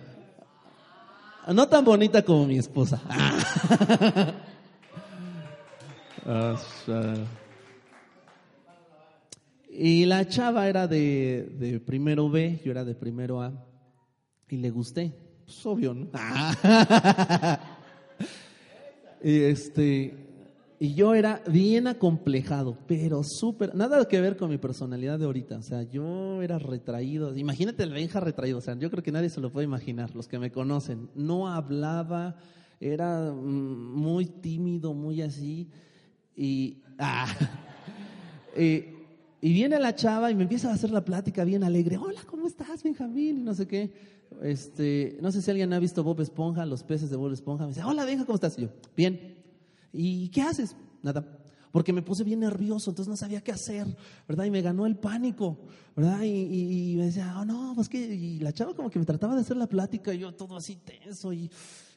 No tan bonita como mi esposa. y la chava era de, de, primero B, yo era de primero A. Y le gusté. Pues obvio, ¿no? y este, y yo era bien acomplejado, pero súper, nada que ver con mi personalidad de ahorita. O sea, yo era retraído. Imagínate el Benja retraído. O sea, yo creo que nadie se lo puede imaginar, los que me conocen. No hablaba, era mm, muy tímido, muy así. Y, ah, y, viene la chava y me empieza a hacer la plática bien alegre. Hola, ¿cómo estás, Benjamín? Y no sé qué. Este, no sé si alguien ha visto Bob Esponja, los peces de Bob Esponja. Me dice, hola, Benja, ¿cómo estás? Y yo, bien. ¿Y qué haces? Nada. Porque me puse bien nervioso, entonces no sabía qué hacer, ¿verdad? Y me ganó el pánico, ¿verdad? Y, me decía, oh no, pues que, y la chava como que me trataba de hacer la plática, y yo todo así tenso, y,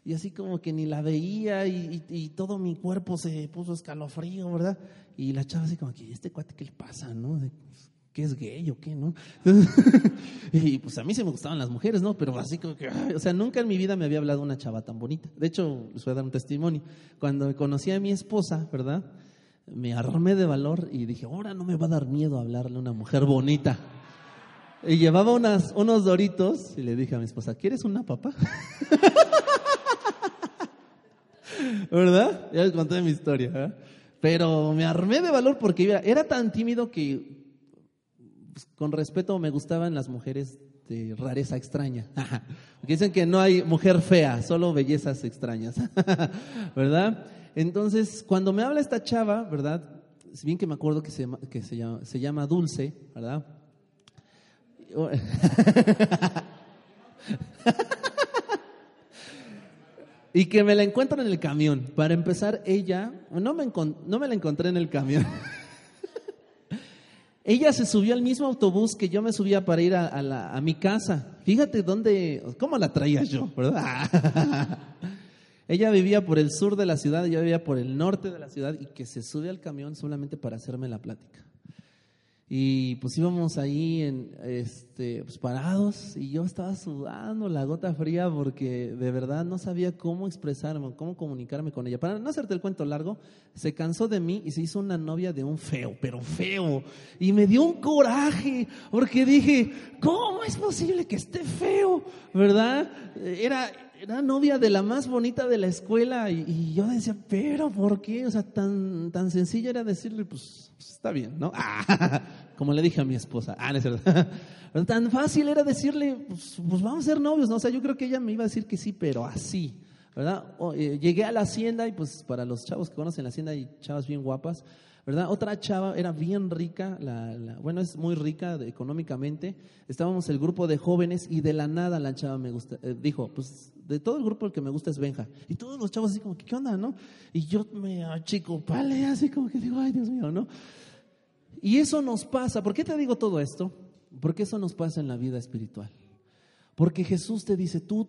y así como que ni la veía y, todo mi cuerpo se puso escalofrío, ¿verdad? Y la chava así como que, ¿este cuate qué le pasa, no? ¿Qué es gay o qué, no? y pues a mí se me gustaban las mujeres, ¿no? Pero así como que, o sea, nunca en mi vida me había hablado una chava tan bonita. De hecho, les voy a dar un testimonio. Cuando conocí a mi esposa, ¿verdad? Me armé de valor y dije, ahora no me va a dar miedo hablarle a una mujer bonita. Y llevaba unas, unos doritos y le dije a mi esposa, ¿quieres una papa? ¿Verdad? Ya les conté mi historia. ¿eh? Pero me armé de valor porque era, tan tímido que, pues, con respeto, me gustaban las mujeres de rareza extraña. Porque dicen que no hay mujer fea, solo bellezas extrañas. ¿Verdad? Entonces, cuando me habla esta chava, ¿verdad? Si bien que me acuerdo que se que se llama, se llama Dulce, ¿verdad? Y que me la encuentro en el camión. Para empezar, ella, no me, no me la encontré en el camión. Ella se subió al mismo autobús que yo me subía para ir a, mi casa. Fíjate dónde, cómo la traía yo, ¿verdad? ella vivía por el sur de la ciudad, yo vivía por el norte de la ciudad y que se sube al camión solamente para hacerme la plática. Y pues íbamos ahí en, este, pues parados y yo estaba sudando la gota fría porque de verdad no sabía cómo expresarme, cómo comunicarme con ella. Para no hacerte el cuento largo, se cansó de mí y se hizo una novia de un feo, pero feo. Y me dio un coraje porque dije, ¿cómo es posible que esté feo? ¿Verdad? Era, era novia de la más bonita de la escuela y, yo decía, pero ¿por qué? O sea, tan, tan sencillo era decirle, pues, pues está bien, ¿no? como le dije a mi esposa, ah, no es verdad. tan fácil era decirle, pues, pues, vamos a ser novios, ¿no? O sea, yo creo que ella me iba a decir que sí, pero así, ¿verdad? Eh, llegué a la hacienda y pues para los chavos que conocen la hacienda hay chavas bien guapas. ¿verdad? Otra chava era bien rica, la, bueno, es muy rica económicamente. Estábamos el grupo de jóvenes y de la nada la chava me gusta, eh, dijo, pues de todo el grupo el que me gusta es Benja. Y todos los chavos así como, ¿qué onda, no? Y yo me chico, vale, así como que digo, ay Dios mío, ¿no? Y eso nos pasa. ¿Por qué te digo todo esto? Porque eso nos pasa en la vida espiritual. Porque Jesús te dice, tú,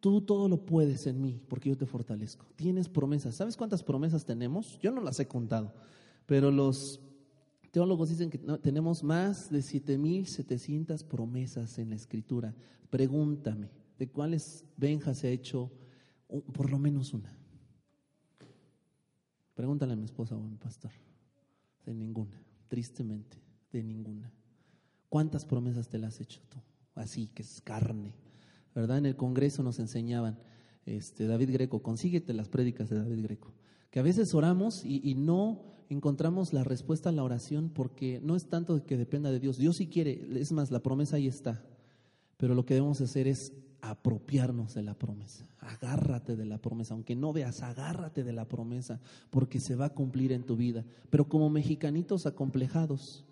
tú todo lo puedes en mí, porque yo te fortalezco. Tienes promesas. ¿Sabes cuántas promesas tenemos? Yo no las he contado. Pero los teólogos dicen que tenemos más de 7.700 promesas en la escritura. Pregúntame, ¿de cuáles Benja se ha hecho por lo menos una? Pregúntale a mi esposa o a mi pastor. De ninguna, tristemente, de ninguna. ¿Cuántas promesas te las has hecho tú? Así, que es carne. ¿Verdad? En el Congreso nos enseñaban, este, David Greco, consíguete las prédicas de David Greco. Que a veces oramos y no encontramos la respuesta a la oración porque no es tanto que dependa de Dios. Dios sí quiere, es más, la promesa ahí está. Pero lo que debemos hacer es apropiarnos de la promesa. Agárrate de la promesa, aunque no veas, agárrate de la promesa, porque se va a cumplir en tu vida. Pero como mexicanitos acomplejados,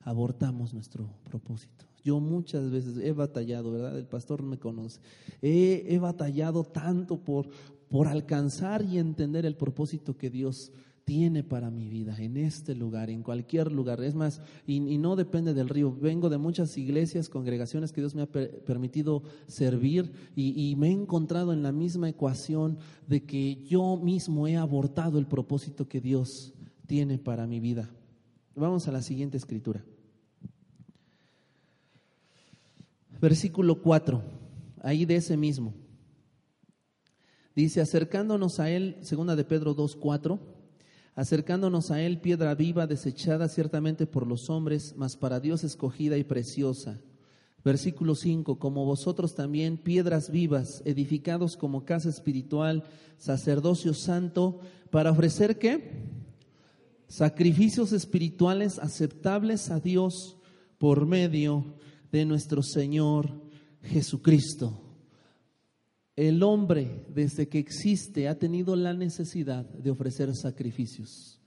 abortamos nuestro propósito. Yo muchas veces he batallado, ¿verdad? El pastor me conoce. He, he batallado tanto por, por alcanzar y entender el propósito que Dios tiene para mi vida en este lugar, en cualquier lugar. Es más, y, no depende del río. Vengo de muchas iglesias, congregaciones que Dios me ha permitido servir y, me he encontrado en la misma ecuación de que yo mismo he abortado el propósito que Dios tiene para mi vida. Vamos a la siguiente escritura. Versículo 4, ahí de ese mismo. Dice, acercándonos a él, segunda de Pedro 2, 4 acercándonos a Él, piedra viva, desechada ciertamente por los hombres, mas para Dios escogida y preciosa. Versículo 5, como vosotros también, piedras vivas, edificados como casa espiritual, sacerdocio santo, para ofrecer qué? Sacrificios espirituales aceptables a Dios por medio de nuestro Señor Jesucristo el hombre desde que existe ha tenido la necesidad de ofrecer sacrificios.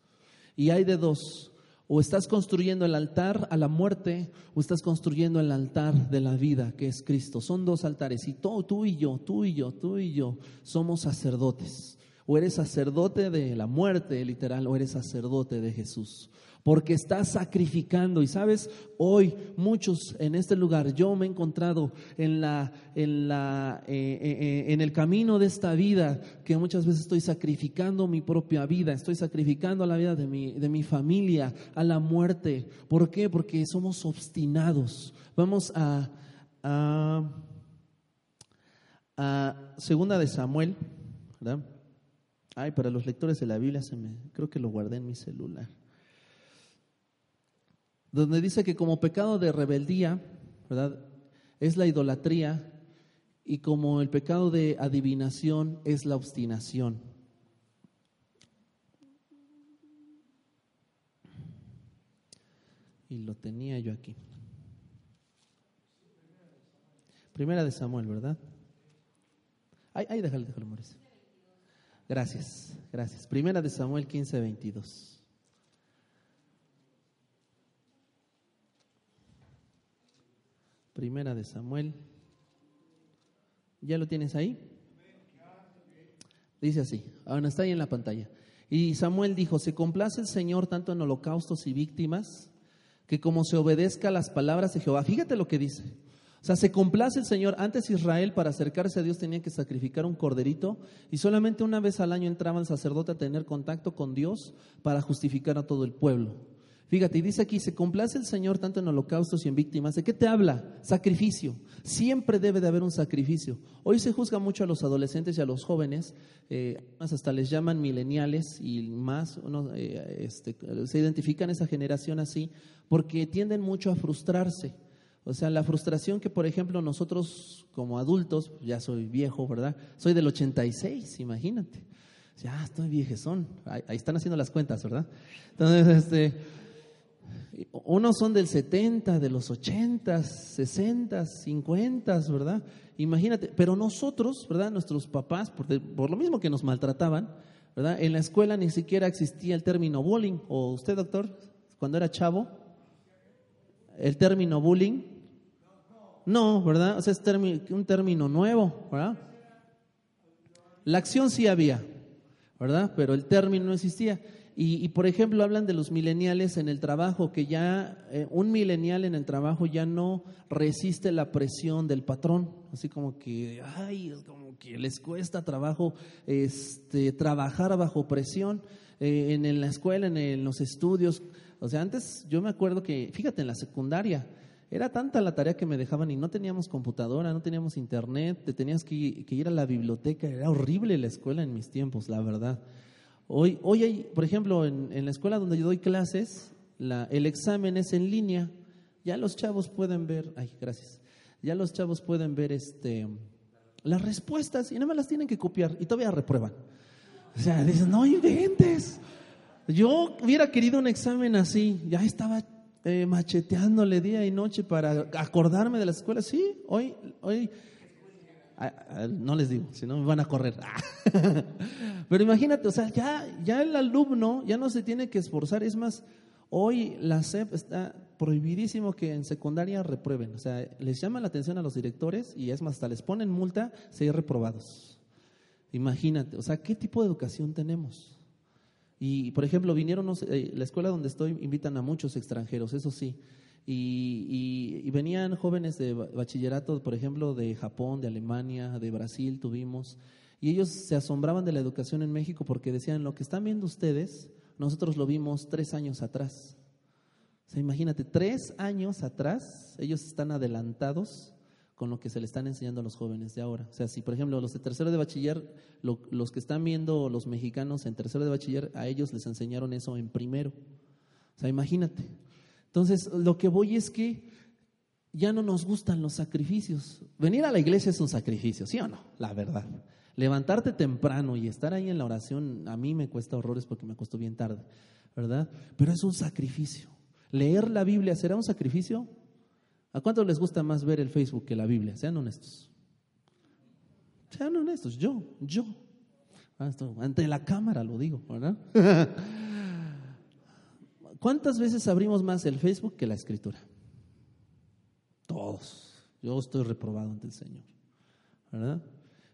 Y hay de dos, o estás construyendo el altar a la muerte o estás construyendo el altar de la vida, que es Cristo. Son dos altares y tú, tú y yo, tú y yo, tú y yo somos sacerdotes. O eres sacerdote de la muerte, literal, o eres sacerdote de Jesús. Porque estás sacrificando. Y sabes, hoy muchos en este lugar, yo me he encontrado en, la, en, la, eh, eh, eh, en el camino de esta vida, que muchas veces estoy sacrificando mi propia vida, estoy sacrificando la vida de mi, de mi familia a la muerte. ¿Por qué? Porque somos obstinados. Vamos a, a, Segunda de Samuel, ¿verdad? Ay, para los lectores de la Biblia creo que lo guardé en mi celular donde dice que como pecado de rebeldía, ¿verdad? Es la idolatría y como el pecado de adivinación es la obstinación. Y lo tenía yo aquí. Primera de Samuel, ¿verdad? Ay, ay, déjale, déjale, Mauricio. Gracias, gracias. Primera de Samuel 15, 22. Primera de Samuel. ¿Ya lo tienes ahí? Dice así, ahora está ahí en la pantalla. Y Samuel dijo, se complace el Señor tanto en holocaustos y víctimas, que como se obedezca a las palabras de Jehová. Fíjate lo que dice. O sea, se complace el Señor. Antes Israel para acercarse a Dios tenía que sacrificar un corderito y solamente una vez al año entraba el sacerdote a tener contacto con Dios para justificar a todo el pueblo. Fíjate, y dice aquí, se complace el Señor tanto en holocaustos y en víctimas. ¿De qué te habla? Sacrificio. Siempre debe de haber un sacrificio. Hoy se juzga mucho a los adolescentes y a los jóvenes, eh, hasta les llaman mileniales y más, eh, este, se identifican esa generación así, porque tienden mucho a frustrarse. O sea, la frustración que, por ejemplo, nosotros como adultos, ya soy viejo, ¿verdad? Soy del 86, imagínate. Ya estoy viejezón. Ahí están haciendo las cuentas, ¿verdad? Entonces, este unos son del 70, de los 80, 60, 50, ¿verdad? Imagínate, pero nosotros, ¿verdad? Nuestros papás, por, por, lo mismo que nos maltrataban, ¿verdad? En la escuela ni siquiera existía el término bullying. ¿O usted, doctor, cuando era chavo? ¿El término bullying? No, ¿verdad? O sea, es un término nuevo, ¿verdad? La acción sí había, ¿verdad? Pero el término no existía. Y, por ejemplo, hablan de los mileniales en el trabajo, que ya eh, un milenial en el trabajo ya no resiste la presión del patrón, así como que, ay, como que les cuesta trabajo este, trabajar bajo presión eh, en, la escuela, en, los estudios. O sea, antes yo me acuerdo que, fíjate, en la secundaria, era tanta la tarea que me dejaban y no teníamos computadora, no teníamos internet, te tenías que ir a la biblioteca, era horrible la escuela en mis tiempos, la verdad. Hoy, hoy hay, por ejemplo, en, la escuela donde yo doy clases, la, el examen es en línea. Ya los chavos pueden ver, ay, gracias. Ya los chavos pueden ver este, las respuestas y nada más las tienen que copiar y todavía reprueban. O sea, dicen, no inventes. Yo hubiera querido un examen así, ya estaba eh, macheteándole día y noche para acordarme de la escuela. Sí, hoy, hoy no les digo, si no me van a correr. Pero imagínate, o sea, ya, ya el alumno ya no se tiene que esforzar. Es más, hoy la SEP está prohibidísimo que en secundaria reprueben. O sea, les llama la atención a los directores y es más, hasta les ponen multa si hay reprobados. Imagínate, o sea, ¿qué tipo de educación tenemos? Y, por ejemplo, vinieron, eh, la escuela donde estoy invitan a muchos extranjeros, eso sí. Y, venían jóvenes de bachillerato, por ejemplo, de Japón, de Alemania, de Brasil, tuvimos, y ellos se asombraban de la educación en México porque decían, lo que están viendo ustedes, nosotros lo vimos tres años atrás. O sea, imagínate, tres años atrás, ellos están adelantados con lo que se le están enseñando a los jóvenes de ahora. O sea, si por ejemplo los de tercero de bachiller, los que están viendo los mexicanos en tercero de bachiller, a ellos les enseñaron eso en primero. O sea, imagínate. Entonces, lo que voy es que ya no nos gustan los sacrificios. Venir a la iglesia es un sacrificio, ¿sí o no? La verdad. Levantarte temprano y estar ahí en la oración, a mí me cuesta horrores porque me costó bien tarde, ¿verdad? Pero es un sacrificio. Leer la Biblia será un sacrificio. ¿A cuántos les gusta más ver el Facebook que la Biblia? Sean honestos. Sean honestos, yo, yo. Ah, ante la cámara lo digo, ¿verdad? ¿Cuántas veces abrimos más el Facebook que la escritura? Todos. Yo estoy reprobado ante el Señor. ¿Verdad?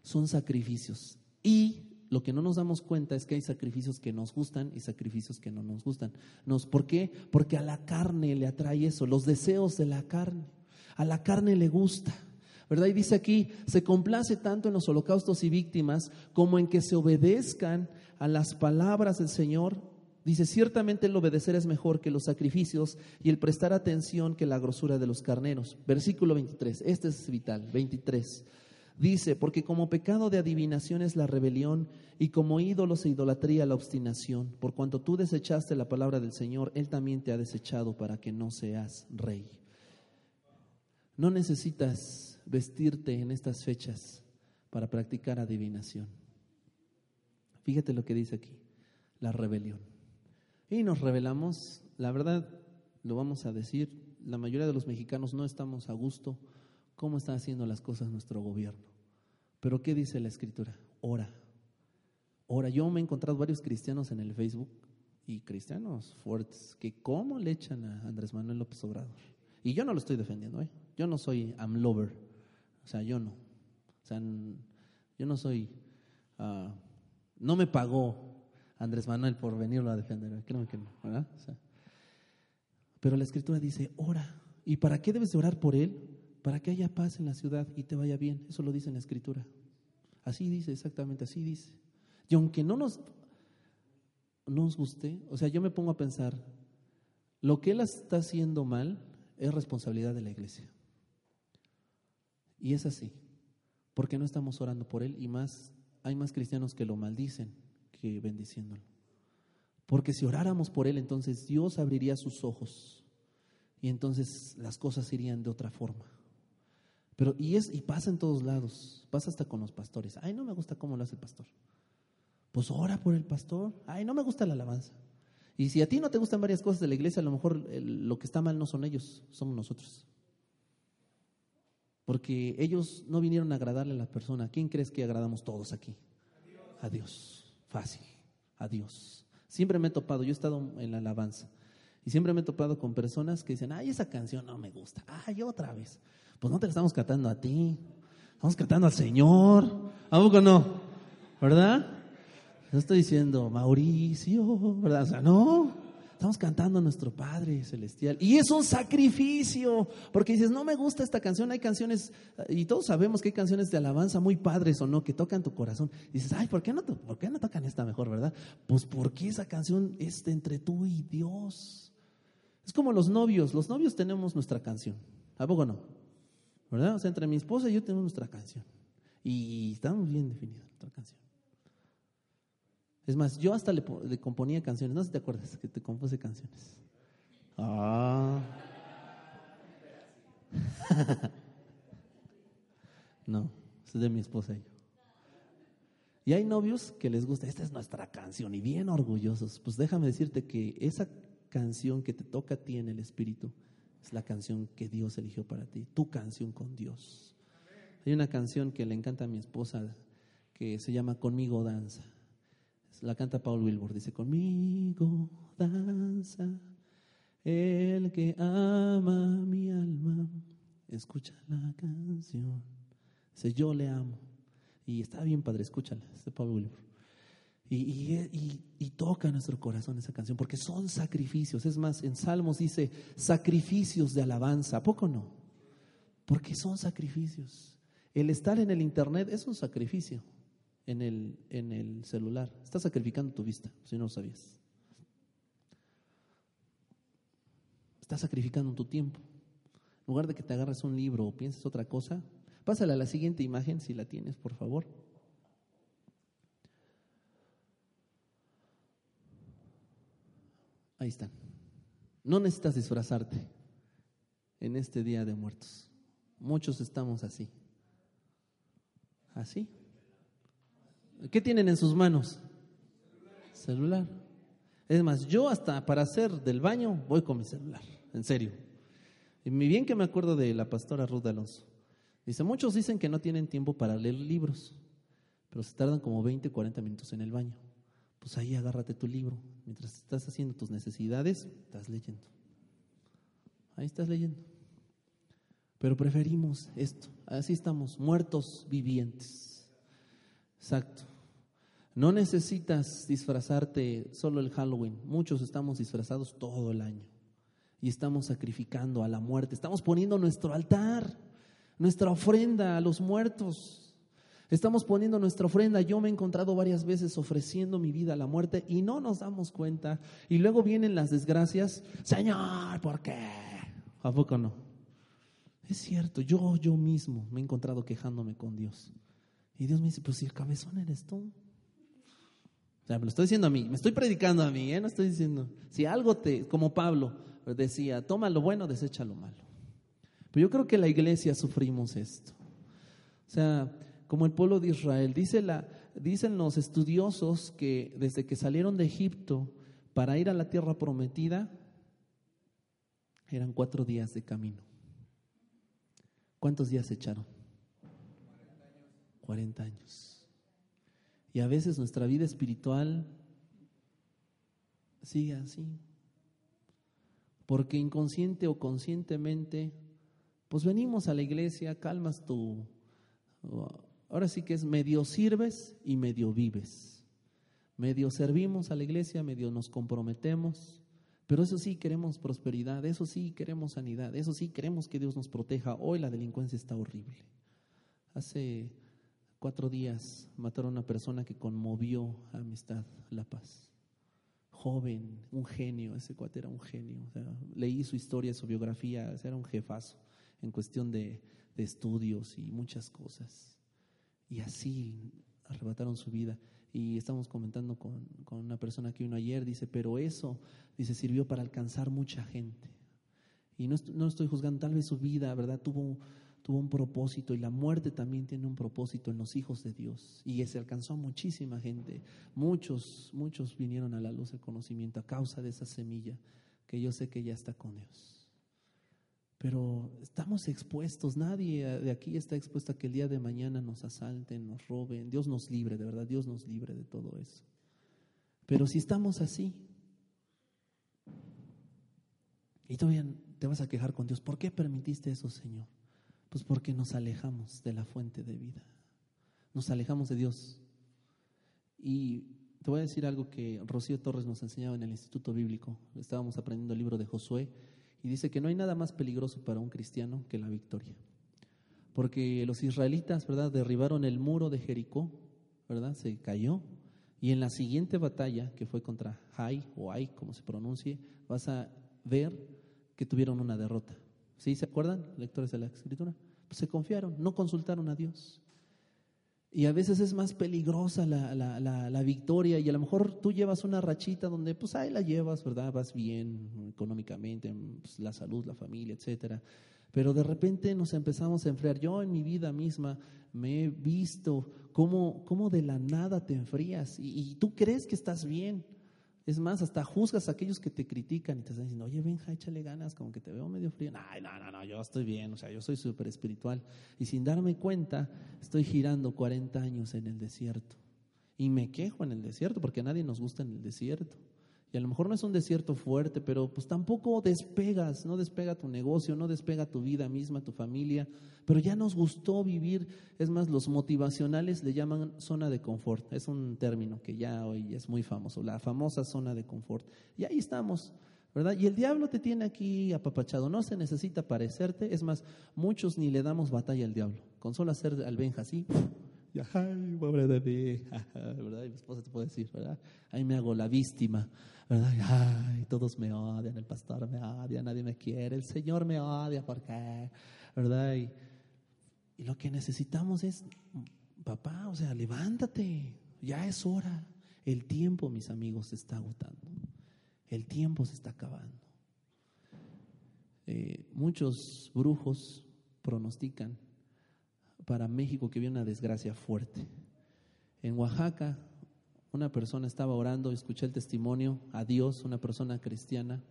Son sacrificios. Y lo que no nos damos cuenta es que hay sacrificios que nos gustan y sacrificios que no nos gustan. Nos, ¿Por qué? Porque a la carne le atrae eso, los deseos de la carne. A la carne le gusta. ¿Verdad? Y dice aquí, se complace tanto en los holocaustos y víctimas como en que se obedezcan a las palabras del Señor. Dice, ciertamente el obedecer es mejor que los sacrificios y el prestar atención que la grosura de los carneros. Versículo 23, este es vital, 23. Dice, porque como pecado de adivinación es la rebelión y como ídolos e idolatría la obstinación. Por cuanto tú desechaste la palabra del Señor, Él también te ha desechado para que no seas rey. No necesitas vestirte en estas fechas para practicar adivinación. Fíjate lo que dice aquí, la rebelión. Y nos rebelamos, la verdad, lo vamos a decir, la mayoría de los mexicanos no estamos a gusto cómo está haciendo las cosas nuestro gobierno. Pero ¿qué dice la escritura? Ora. Ora. Yo me he encontrado varios cristianos en el Facebook y cristianos fuertes que cómo le echan a Andrés Manuel López Obrador. Y yo no lo estoy defendiendo, ¿eh? Yo no soy amlover. O sea, yo no. O sea, yo no soy... Uh, no me pagó Andrés Manuel por venirlo a defender. Creo que no, ¿verdad? pero la escritura dice, ora. ¿Y para qué debes de orar por él? para que haya paz en la ciudad y te vaya bien. Eso lo dice en la escritura. Así dice, exactamente, así dice. Y aunque no nos, nos guste, o sea, yo me pongo a pensar, lo que él está haciendo mal es responsabilidad de la iglesia. Y es así, porque no estamos orando por él y más, hay más cristianos que lo maldicen que bendiciéndolo. Porque si oráramos por él, entonces Dios abriría sus ojos y entonces las cosas irían de otra forma. Pero, y, es, y pasa en todos lados, pasa hasta con los pastores. Ay, no me gusta cómo lo hace el pastor. Pues ora por el pastor. Ay, no me gusta la alabanza. Y si a ti no te gustan varias cosas de la iglesia, a lo mejor lo que está mal no son ellos, somos nosotros. Porque ellos no vinieron a agradarle a la persona. ¿A quién crees que agradamos todos aquí? A Dios. Fácil. A Dios. Siempre me he topado, yo he estado en la alabanza. Y siempre me he topado con personas que dicen, ay, esa canción no me gusta. Ay, otra vez. Pues no te la estamos cantando a ti, estamos cantando al Señor. ¿A poco no? ¿Verdad? No estoy diciendo Mauricio, ¿verdad? O sea, no. Estamos cantando a nuestro Padre Celestial. Y es un sacrificio, porque dices, no me gusta esta canción, hay canciones, y todos sabemos que hay canciones de alabanza muy padres o no, que tocan tu corazón. dices, ay, ¿por qué, no, ¿por qué no tocan esta mejor, verdad? Pues porque esa canción es entre tú y Dios. Es como los novios, los novios tenemos nuestra canción. ¿A poco no? ¿verdad? O sea, entre mi esposa y yo tenemos nuestra canción. Y estamos bien definidos, nuestra canción. Es más, yo hasta le, componía canciones, no sé si te acuerdas que te compuse canciones. Ah. no, es de mi esposa y yo. Y hay novios que les gusta, esta es nuestra canción y bien orgullosos. Pues déjame decirte que esa canción que te toca a ti en el espíritu es la canción que Dios eligió para ti, tu canción con Dios. Hay una canción que le encanta a mi esposa que se llama Conmigo danza. La canta Paul Wilbur, dice, conmigo danza el que ama mi alma. Escucha la canción. Dice, yo le amo. Y está bien padre, escúchala, es Paul Wilbur. Y, toca nuestro corazón esa canción, porque son sacrificios. Es más, en Salmos dice sacrificios de alabanza. ¿A poco no? Porque son sacrificios. El estar en el Internet es un sacrificio en el, en el celular. Estás sacrificando tu vista, si no lo sabías. Estás sacrificando tu tiempo. En lugar de que te agarres un libro o pienses otra cosa, pásale a la siguiente imagen si la tienes, por favor. Ahí están. No necesitas disfrazarte en este día de muertos. Muchos estamos así. Así. ¿Qué tienen en sus manos? Celular. Es más, yo hasta para hacer del baño voy con mi celular, en serio. Y bien que me acuerdo de la pastora Ruth Alonso. Dice, muchos dicen que no tienen tiempo para leer libros, pero se tardan como 20, 40 minutos en el baño pues ahí agárrate tu libro. Mientras estás haciendo tus necesidades, estás leyendo. Ahí estás leyendo. Pero preferimos esto. Así estamos, muertos vivientes. Exacto. No necesitas disfrazarte solo el Halloween. Muchos estamos disfrazados todo el año y estamos sacrificando a la muerte. Estamos poniendo nuestro altar, nuestra ofrenda a los muertos. Estamos poniendo nuestra ofrenda. Yo me he encontrado varias veces ofreciendo mi vida a la muerte y no nos damos cuenta. Y luego vienen las desgracias. Señor, ¿por qué? ¿A poco no? Es cierto, yo, yo mismo me he encontrado quejándome con Dios. Y Dios me dice, pues si el cabezón eres tú. O sea, me lo estoy diciendo a mí, me estoy predicando a mí, ¿eh? no estoy diciendo. Si algo te, como Pablo decía, toma lo bueno, desecha lo malo. Pero yo creo que la iglesia sufrimos esto. O sea, como el pueblo de Israel. Dicen los estudiosos que desde que salieron de Egipto para ir a la tierra prometida, eran cuatro días de camino. ¿Cuántos días echaron? 40 años. Y a veces nuestra vida espiritual sigue así. Porque inconsciente o conscientemente, pues venimos a la iglesia, calmas tu, ahora sí que es medio sirves y medio vives. Medio servimos a la iglesia, medio nos comprometemos, pero eso sí queremos prosperidad, eso sí queremos sanidad, eso sí queremos que Dios nos proteja. Hoy la delincuencia está horrible. Hace cuatro días mataron a una persona que conmovió a Amistad La Paz. Joven, un genio, ese cuate era un genio. leí su historia, su biografía, era un jefazo en cuestión de estudios y muchas cosas. Y así arrebataron su vida. Y estamos comentando con, una persona que vino ayer, dice, pero eso, dice, sirvió para alcanzar mucha gente. Y no, no estoy juzgando, tal vez su vida, ¿verdad? Tuvo, tuvo un propósito y la muerte también tiene un propósito en los hijos de Dios. Y se alcanzó a muchísima gente. Muchos, muchos vinieron a la luz del conocimiento a causa de esa semilla que yo sé que ya está con Dios. Pero estamos expuestos, nadie de aquí está expuesto a que el día de mañana nos asalten, nos roben. Dios nos libre, de verdad, Dios nos libre de todo eso. Pero si estamos así, y todavía te vas a quejar con Dios, ¿por qué permitiste eso, Señor? Pues porque nos alejamos de la fuente de vida, nos alejamos de Dios. Y te voy a decir algo que Rocío Torres nos enseñaba en el Instituto Bíblico. Estábamos aprendiendo el libro de Josué y dice que no hay nada más peligroso para un cristiano que la victoria. Porque los israelitas, ¿verdad?, derribaron el muro de Jericó, ¿verdad? Se cayó. Y en la siguiente batalla, que fue contra Jai o Ai, como se pronuncie, vas a ver que tuvieron una derrota. ¿Sí se acuerdan, lectores de la Escritura? Pues se confiaron, no consultaron a Dios. Y a veces es más peligrosa la, la, la, victoria y a lo mejor tú llevas una rachita donde pues ahí la llevas, ¿verdad? Vas bien económicamente, pues, la salud, la familia, etcétera. Pero de repente nos empezamos a enfriar. Yo en mi vida misma me he visto cómo, cómo de la nada te enfrías y, y tú crees que estás bien. Es más, hasta juzgas a aquellos que te critican y te están diciendo, oye, Benja, échale ganas, como que te veo medio frío. Ay, no, no, no, yo estoy bien, o sea, yo soy súper espiritual. Y sin darme cuenta, estoy girando 40 años en el desierto. Y me quejo en el desierto, porque a nadie nos gusta en el desierto. Y a lo mejor no es un desierto fuerte, pero pues tampoco despegas, no despega tu negocio, no despega tu vida misma, tu familia. Pero ya nos gustó vivir, es más, los motivacionales le llaman zona de confort. Es un término que ya hoy es muy famoso, la famosa zona de confort. Y ahí estamos, ¿verdad? Y el diablo te tiene aquí apapachado, no se necesita parecerte, es más, muchos ni le damos batalla al diablo. Con solo hacer al Benja así, y ay, pobre de mí, ¿verdad? Y mi esposa te puede decir, ¿verdad? Ahí me hago la víctima, ¿verdad? Ay, todos me odian, el pastor me odia, nadie me quiere, el Señor me odia, ¿por qué? ¿Verdad? Y, y lo que necesitamos es, papá, o sea, levántate, ya es hora. El tiempo, mis amigos, se está agotando. El tiempo se está acabando. Eh, muchos brujos pronostican para México que viene una desgracia fuerte. En Oaxaca, una persona estaba orando, escuché el testimonio a Dios, una persona cristiana,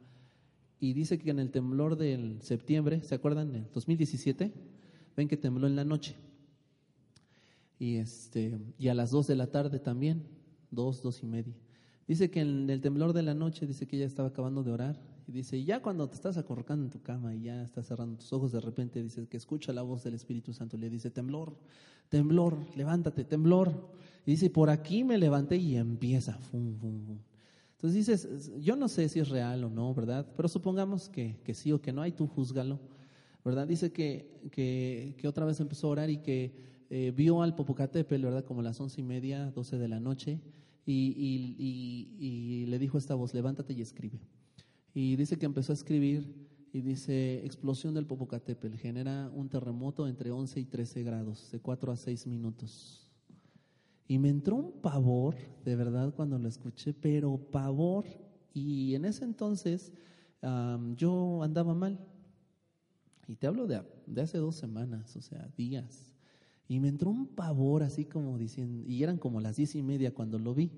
y dice que en el temblor del septiembre, ¿se acuerdan? En 2017, ven que tembló en la noche. Y, este, y a las dos de la tarde también, dos, dos y media. Dice que en el temblor de la noche, dice que ella estaba acabando de orar Y dice, ya cuando te estás acorrocando en tu cama y ya estás cerrando tus ojos, de repente dice que escucha la voz del Espíritu Santo. Le dice, temblor, temblor, levántate, temblor. Y dice, por aquí me levanté y empieza. Entonces dices, yo no sé si es real o no, ¿verdad? Pero supongamos que, que sí o que no, hay tú júzgalo, ¿verdad? Dice que, que, que otra vez empezó a orar y que eh, vio al Popocatépetl, ¿verdad? Como las once y media, doce de la noche, y, y, le dijo esta voz, levántate y escribe. Y dice que empezó a escribir y dice, explosión del Popocatépetl, genera un terremoto entre 11 y 13 grados, de 4 a 6 minutos. Y me entró un pavor, de verdad, cuando lo escuché, pero pavor. Y en ese entonces yo andaba mal. Y te hablo de, de hace dos semanas, o sea, días. Y me entró un pavor así como diciendo, y eran como las diez y media cuando lo vi.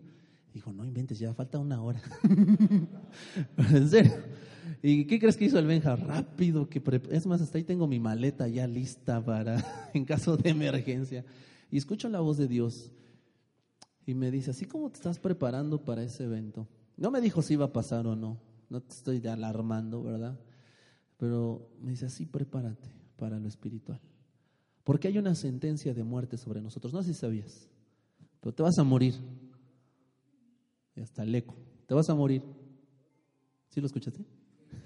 Dijo, no inventes, ya falta una hora. en serio. ¿Y qué crees que hizo el Benja? Rápido, que es más, hasta ahí tengo mi maleta ya lista para, en caso de emergencia. Y escucho la voz de Dios y me dice, así como te estás preparando para ese evento. No me dijo si iba a pasar o no, no te estoy alarmando, ¿verdad? Pero me dice, así prepárate para lo espiritual. Porque hay una sentencia de muerte sobre nosotros. No sé si sabías, pero te vas a morir. Y hasta el eco. Te vas a morir. ¿Sí lo escuchaste?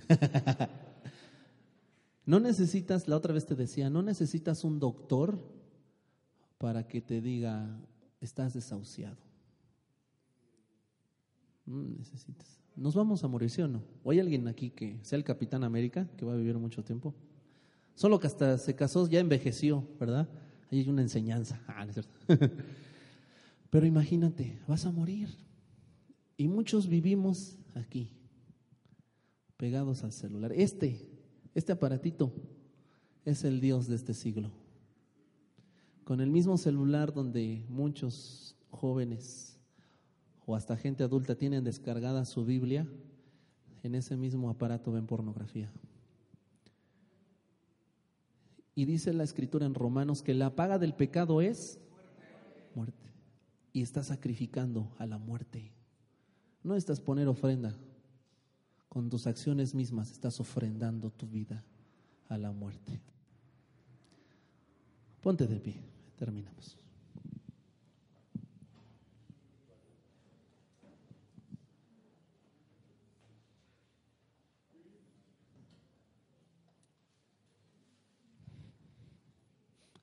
no necesitas, la otra vez te decía, no necesitas un doctor para que te diga, estás desahuciado. No necesitas. Nos vamos a morir, ¿sí o no? ¿O hay alguien aquí que sea el Capitán América, que va a vivir mucho tiempo? Solo que hasta se casó, ya envejeció, ¿verdad? Ahí hay una enseñanza. Ah, Pero imagínate, vas a morir. Y muchos vivimos aquí, pegados al celular. Este, este aparatito es el Dios de este siglo. Con el mismo celular donde muchos jóvenes o hasta gente adulta tienen descargada su Biblia, en ese mismo aparato ven pornografía. Y dice la escritura en Romanos que la paga del pecado es muerte. Y estás sacrificando a la muerte. No estás poner ofrenda. Con tus acciones mismas estás ofrendando tu vida a la muerte. Ponte de pie. Terminamos.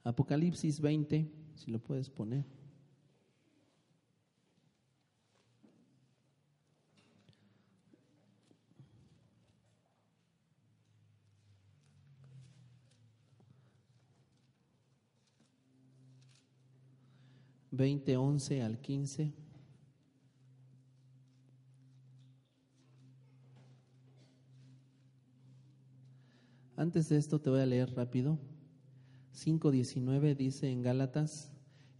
Apocalipsis 20, si lo puedes poner. Veinte, once al quince. Antes de esto te voy a leer rápido 5.19 dice en Gálatas,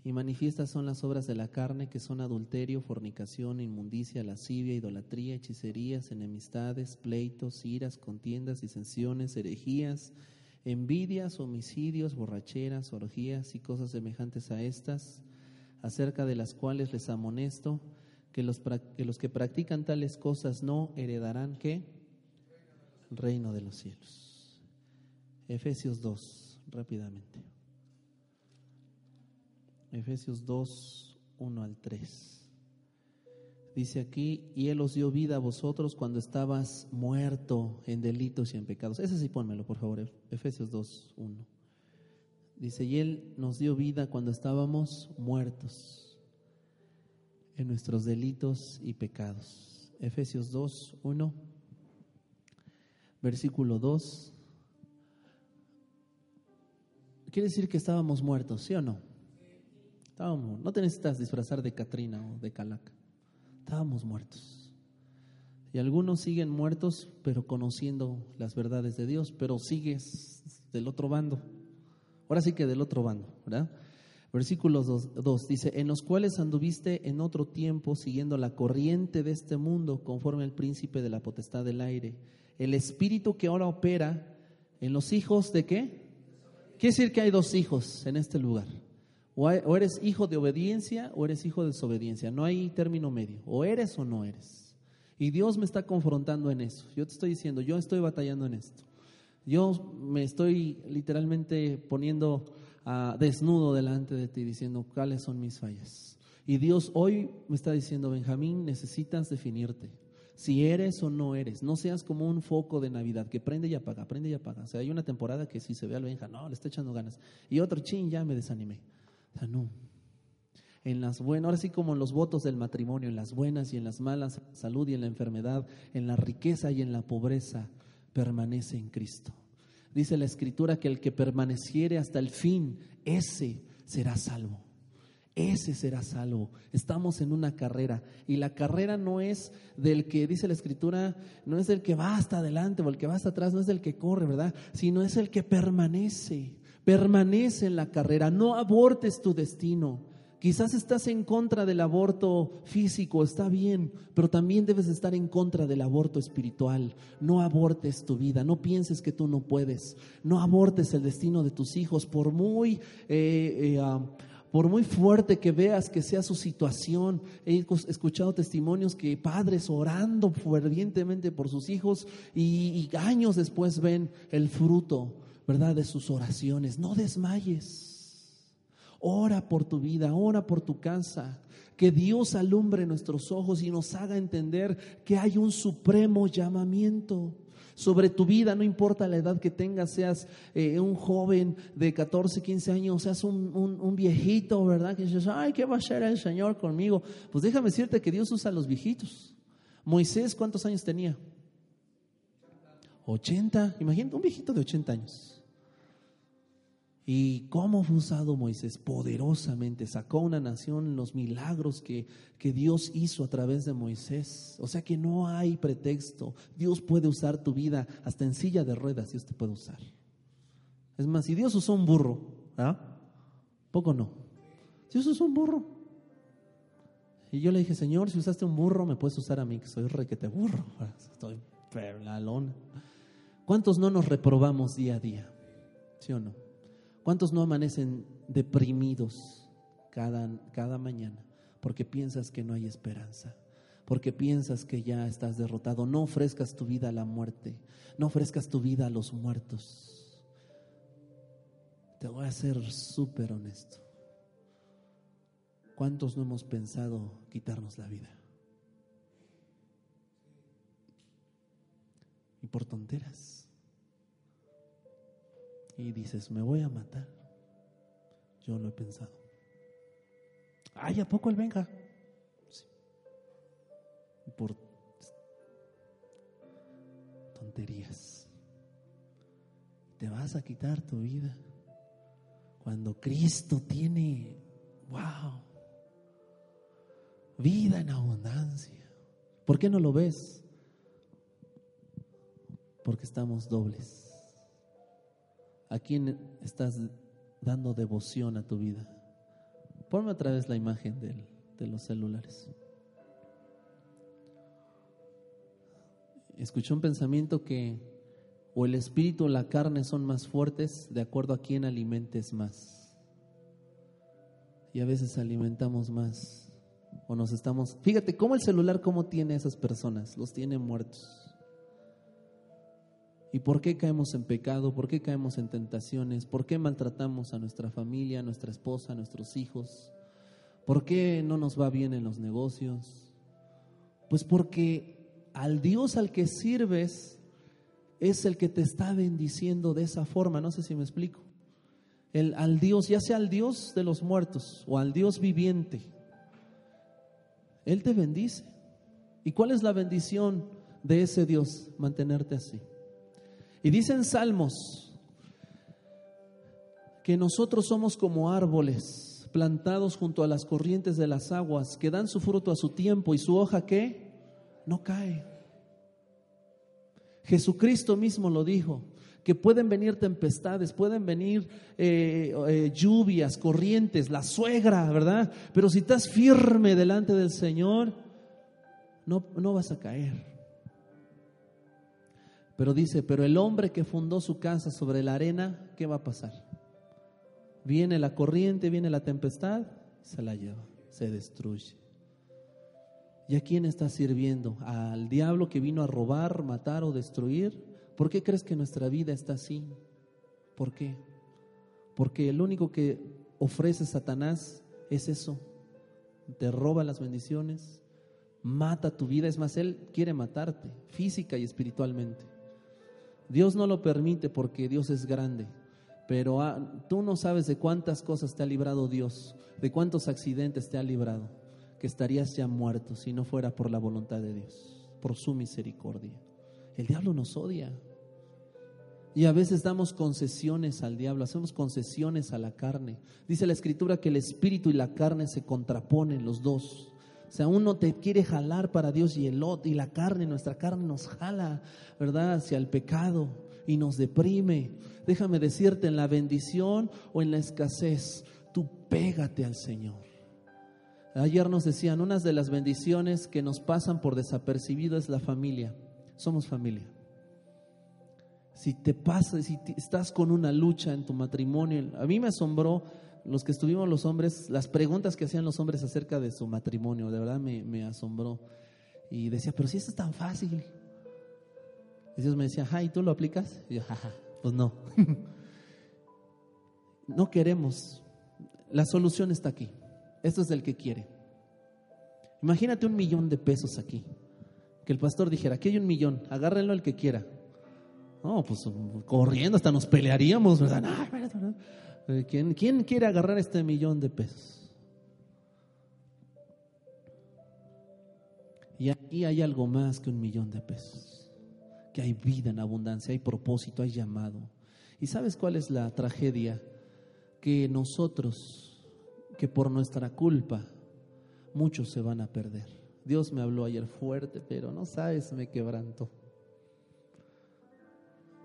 y manifiestas son las obras de la carne, que son adulterio, fornicación, inmundicia, lascivia, idolatría, hechicerías, enemistades, pleitos, iras, contiendas, disensiones, herejías, envidias, homicidios, borracheras, orgías y cosas semejantes a estas, acerca de las cuales les amonesto, que los, que practican tales cosas no heredarán qué? Reino de los cielos. Efesios 2 rápidamente. Efesios 2, 1 al 3. Dice aquí, y Él os dio vida a vosotros cuando estabas muerto en delitos y en pecados. Ese sí pónmelo, por favor, Efesios 2, 1. Dice, y Él nos dio vida cuando estábamos muertos en nuestros delitos y pecados. Efesios 2, 1. Versículo 2. Quiere decir que estábamos muertos, ¿sí o no? Estábamos, no te necesitas disfrazar de Catrina o de Calaca. Estábamos muertos. Y algunos siguen muertos, pero conociendo las verdades de Dios, pero sigues del otro bando. Ahora sí que del otro bando, ¿verdad? Versículo 2 dice, en los cuales anduviste en otro tiempo siguiendo la corriente de este mundo conforme al príncipe de la potestad del aire, el espíritu que ahora opera en los hijos de qué? Quiere decir que hay dos hijos en este lugar. O, eres hijo de obediencia o eres hijo de desobediencia. No hay término medio. O eres o no eres. Y Dios me está confrontando en eso. Yo te estoy diciendo, yo estoy batallando en esto. Yo me estoy literalmente poniendo a desnudo delante de ti, diciendo cuáles son mis fallas. Y Dios hoy me está diciendo, Benjamín, necesitas definirte. Si eres o no eres, no seas como un foco de Navidad que prende y apaga, prende y apaga. O sea, hay una temporada que si se ve al Benja, no, le está echando ganas. Y otro, chin, ya me desanimé. O sea, no. En las buenas, ahora sí como en los votos del matrimonio, en las buenas y en las malas, en la salud y en la enfermedad, en la riqueza y en la pobreza, permanece en Cristo. Dice la Escritura que el que permaneciere hasta el fin, ese será salvo. Ese será salvo. Estamos en una carrera y la carrera no es del que, dice la escritura, no es del que va hasta adelante o el que va hasta atrás, no es del que corre, ¿verdad? Sino es el que permanece, permanece en la carrera. No abortes tu destino. Quizás estás en contra del aborto físico, está bien, pero también debes estar en contra del aborto espiritual. No abortes tu vida, no pienses que tú no puedes, no abortes el destino de tus hijos, por muy... Eh, eh, ah, por muy fuerte que veas que sea su situación, he escuchado testimonios que padres orando fervientemente por sus hijos y, años después ven el fruto, ¿verdad?, de sus oraciones. No desmayes. Ora por tu vida, ora por tu casa. Que Dios alumbre nuestros ojos y nos haga entender que hay un supremo llamamiento sobre tu vida, no importa la edad que tengas, seas eh, un joven de 14, 15 años, seas un, un, viejito, ¿verdad? Que dices, ay, ¿qué va a hacer el Señor conmigo? Pues déjame decirte que Dios usa a los viejitos. Moisés, ¿cuántos años tenía? 80, imagínate, un viejito de 80 años. ¿Y cómo fue usado Moisés? Poderosamente sacó una nación, los milagros que, que, Dios hizo a través de Moisés. O sea que no hay pretexto. Dios puede usar tu vida hasta en silla de ruedas, Dios te puede usar. Es más, si Dios usó un burro, ¿ah? Poco no. Dios usó un burro. Y yo le dije, Señor, si usaste un burro, me puedes usar a mí, que soy requete burro. Estoy perlalón. ¿Cuántos no nos reprobamos día a día? ¿Sí o no? ¿Cuántos no amanecen deprimidos cada, cada mañana porque piensas que no hay esperanza? Porque piensas que ya estás derrotado. No ofrezcas tu vida a la muerte. No ofrezcas tu vida a los muertos. Te voy a ser súper honesto. ¿Cuántos no hemos pensado quitarnos la vida? Y por tonteras y dices, me voy a matar. Yo lo he pensado. Ay, ¿a poco él venga? Por tonterías. Te vas a quitar tu vida cuando Cristo tiene, wow, vida en abundancia. ¿Por qué no lo ves? Porque estamos dobles. ¿A quién estás dando devoción a tu vida? Ponme otra vez la imagen de los celulares. Escuché un pensamiento que o el espíritu o la carne son más fuertes de acuerdo a quién alimentes más. Y a veces alimentamos más o nos estamos... Fíjate cómo el celular, cómo tiene a esas personas, los tiene muertos. ¿Y por qué caemos en pecado? ¿Por qué caemos en tentaciones? ¿Por qué maltratamos a nuestra familia, a nuestra esposa, a nuestros hijos? ¿Por qué no nos va bien en los negocios? Pues porque al Dios al que sirves es el que te está bendiciendo de esa forma. No sé si me explico. El, al Dios, ya sea al Dios de los muertos o al Dios viviente, Él te bendice. ¿Y cuál es la bendición de ese Dios? Mantenerte así. Y dicen Salmos que nosotros somos como árboles plantados junto a las corrientes de las aguas, que dan su fruto a su tiempo y su hoja que no cae. Jesucristo mismo lo dijo, que pueden venir tempestades, pueden venir eh, eh, lluvias, corrientes, la suegra, ¿verdad? Pero si estás firme delante del Señor, no, no vas a caer. Pero dice, pero el hombre que fundó su casa sobre la arena, ¿qué va a pasar? Viene la corriente, viene la tempestad, se la lleva, se destruye. ¿Y a quién estás sirviendo? ¿Al diablo que vino a robar, matar o destruir? ¿Por qué crees que nuestra vida está así? ¿Por qué? Porque el único que ofrece Satanás es eso. Te roba las bendiciones, mata tu vida. Es más, él quiere matarte física y espiritualmente. Dios no lo permite porque Dios es grande. Pero ah, tú no sabes de cuántas cosas te ha librado Dios, de cuántos accidentes te ha librado, que estarías ya muerto si no fuera por la voluntad de Dios, por su misericordia. El diablo nos odia. Y a veces damos concesiones al diablo, hacemos concesiones a la carne. Dice la escritura que el espíritu y la carne se contraponen los dos. O sea, uno te quiere jalar para Dios y el otro, y la carne, nuestra carne nos jala, ¿verdad?, hacia el pecado y nos deprime. Déjame decirte, en la bendición o en la escasez, tú pégate al Señor. Ayer nos decían, una de las bendiciones que nos pasan por desapercibido es la familia. Somos familia. Si te pasa, si estás con una lucha en tu matrimonio, a mí me asombró los que estuvimos los hombres, las preguntas que hacían los hombres acerca de su matrimonio, de verdad me, me asombró. Y decía, pero si esto es tan fácil. Y Dios me decía, ¿y ¿tú lo aplicas? Y yo, jaja, pues no. no queremos. La solución está aquí. Esto es del que quiere. Imagínate un millón de pesos aquí. Que el pastor dijera, aquí hay un millón, agárrenlo el que quiera. No, pues corriendo hasta nos pelearíamos, ¿verdad? ¿Quién, ¿Quién quiere agarrar este millón de pesos? Y aquí hay algo más que un millón de pesos que hay vida en abundancia, hay propósito, hay llamado. ¿Y sabes cuál es la tragedia? Que nosotros, que por nuestra culpa, muchos se van a perder. Dios me habló ayer fuerte, pero no sabes, me quebrantó.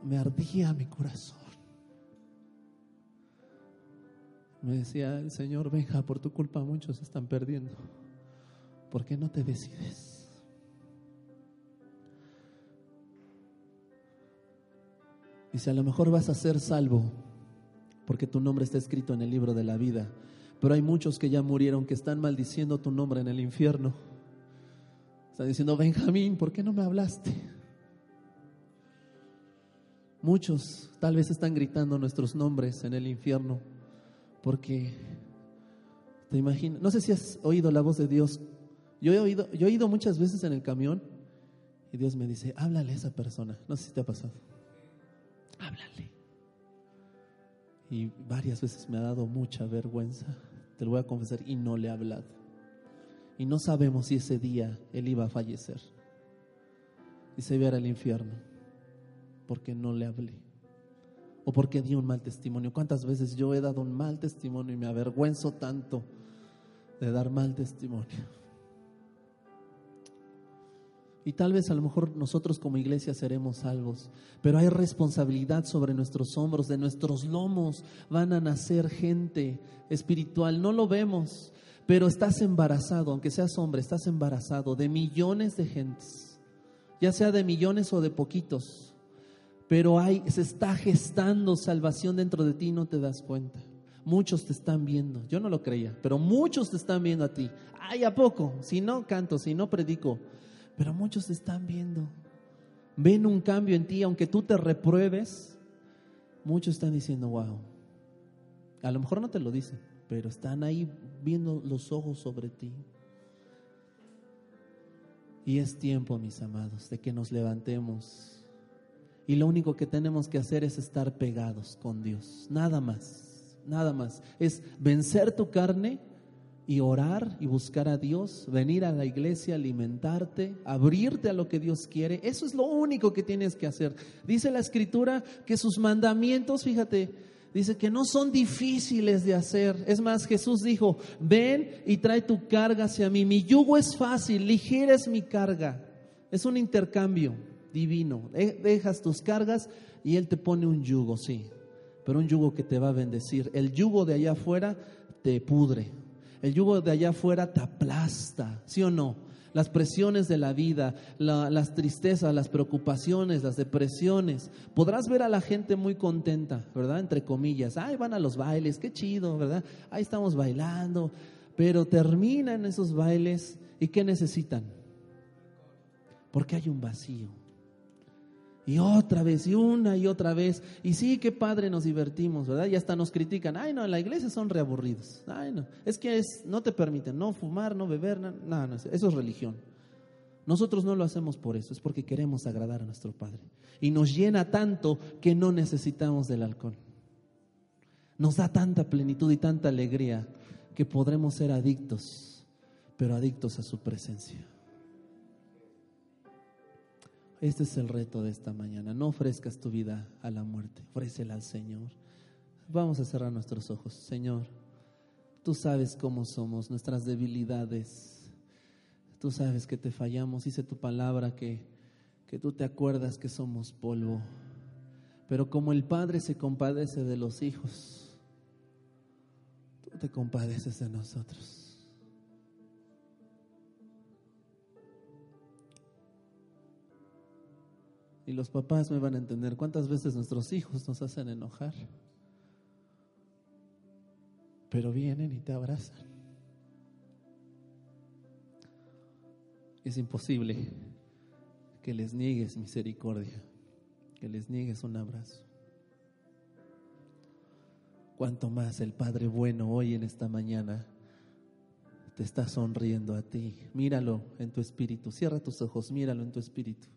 Me ardía mi corazón. Me decía el Señor, venga, por tu culpa muchos están perdiendo. ¿Por qué no te decides? Dice, a lo mejor vas a ser salvo porque tu nombre está escrito en el libro de la vida, pero hay muchos que ya murieron que están maldiciendo tu nombre en el infierno. Están diciendo, Benjamín, ¿por qué no me hablaste? Muchos tal vez están gritando nuestros nombres en el infierno porque te imaginas, no sé si has oído la voz de Dios. Yo he oído, yo he oído muchas veces en el camión y Dios me dice, háblale a esa persona. No sé si te ha pasado háblale. Y varias veces me ha dado mucha vergüenza, te lo voy a confesar, y no le he hablado. Y no sabemos si ese día él iba a fallecer y se iba al infierno porque no le hablé o porque di un mal testimonio. ¿Cuántas veces yo he dado un mal testimonio y me avergüenzo tanto de dar mal testimonio? Y tal vez a lo mejor nosotros como iglesia seremos salvos, pero hay responsabilidad sobre nuestros hombros, de nuestros lomos van a nacer gente espiritual. No lo vemos, pero estás embarazado, aunque seas hombre, estás embarazado de millones de gentes, ya sea de millones o de poquitos, pero hay, se está gestando salvación dentro de ti y no te das cuenta. Muchos te están viendo, yo no lo creía, pero muchos te están viendo a ti. Ay, ¿a poco? Si no canto, si no predico, pero muchos te están viendo. Ven un cambio en ti, aunque tú te repruebes. Muchos están diciendo, wow. A lo mejor no te lo dicen, pero están ahí viendo los ojos sobre ti. Y es tiempo, mis amados, de que nos levantemos. Y lo único que tenemos que hacer es estar pegados con Dios. Nada más, nada más. Es vencer tu carne y orar y buscar a Dios, venir a la iglesia, alimentarte, abrirte a lo que Dios quiere. Eso es lo único que tienes que hacer. Dice la escritura que sus mandamientos, fíjate, dice que no son difíciles de hacer. Es más, Jesús dijo, ven y trae tu carga hacia mí. Mi yugo es fácil, ligera es mi carga. Es un intercambio divino. Dejas tus cargas y Él te pone un yugo, sí, pero un yugo que te va a bendecir. El yugo de allá afuera te pudre el yugo de allá afuera te aplasta, ¿sí o no? Las presiones de la vida, las tristezas, las preocupaciones, las depresiones. Podrás ver a la gente muy contenta, ¿verdad? Entre comillas. Ay, van a los bailes, qué chido, ¿verdad? Ahí estamos bailando. Pero terminan esos bailes y ¿qué necesitan? porque hay un vacío. Y otra vez, y una y otra vez. Y sí, qué padre nos divertimos, ¿verdad? Y hasta nos critican. Ay, no, en la iglesia son reaburridos. Ay, no. Es que es, no te permiten no fumar, no beber, no, no, no, eso es religión. Nosotros no lo hacemos por eso, es porque queremos agradar a nuestro Padre. Y nos llena tanto que no necesitamos del alcohol. Nos da tanta plenitud y tanta alegría que podremos ser adictos, pero adictos a su presencia. Este es el reto de esta mañana. No ofrezcas tu vida a la muerte, ofrécela al Señor. Vamos a cerrar nuestros ojos. Señor, tú sabes cómo somos, nuestras debilidades. Tú sabes que te fallamos. Dice tu palabra que, que tú te acuerdas que somos polvo. Pero como el Padre se compadece de los hijos, tú te compadeces de nosotros. Y los papás me van a entender cuántas veces nuestros hijos nos hacen enojar. Pero vienen y te abrazan. Es imposible que les niegues misericordia, que les niegues un abrazo. Cuanto más el Padre bueno hoy en esta mañana te está sonriendo a ti. Míralo en tu espíritu. Cierra tus ojos, míralo en tu espíritu.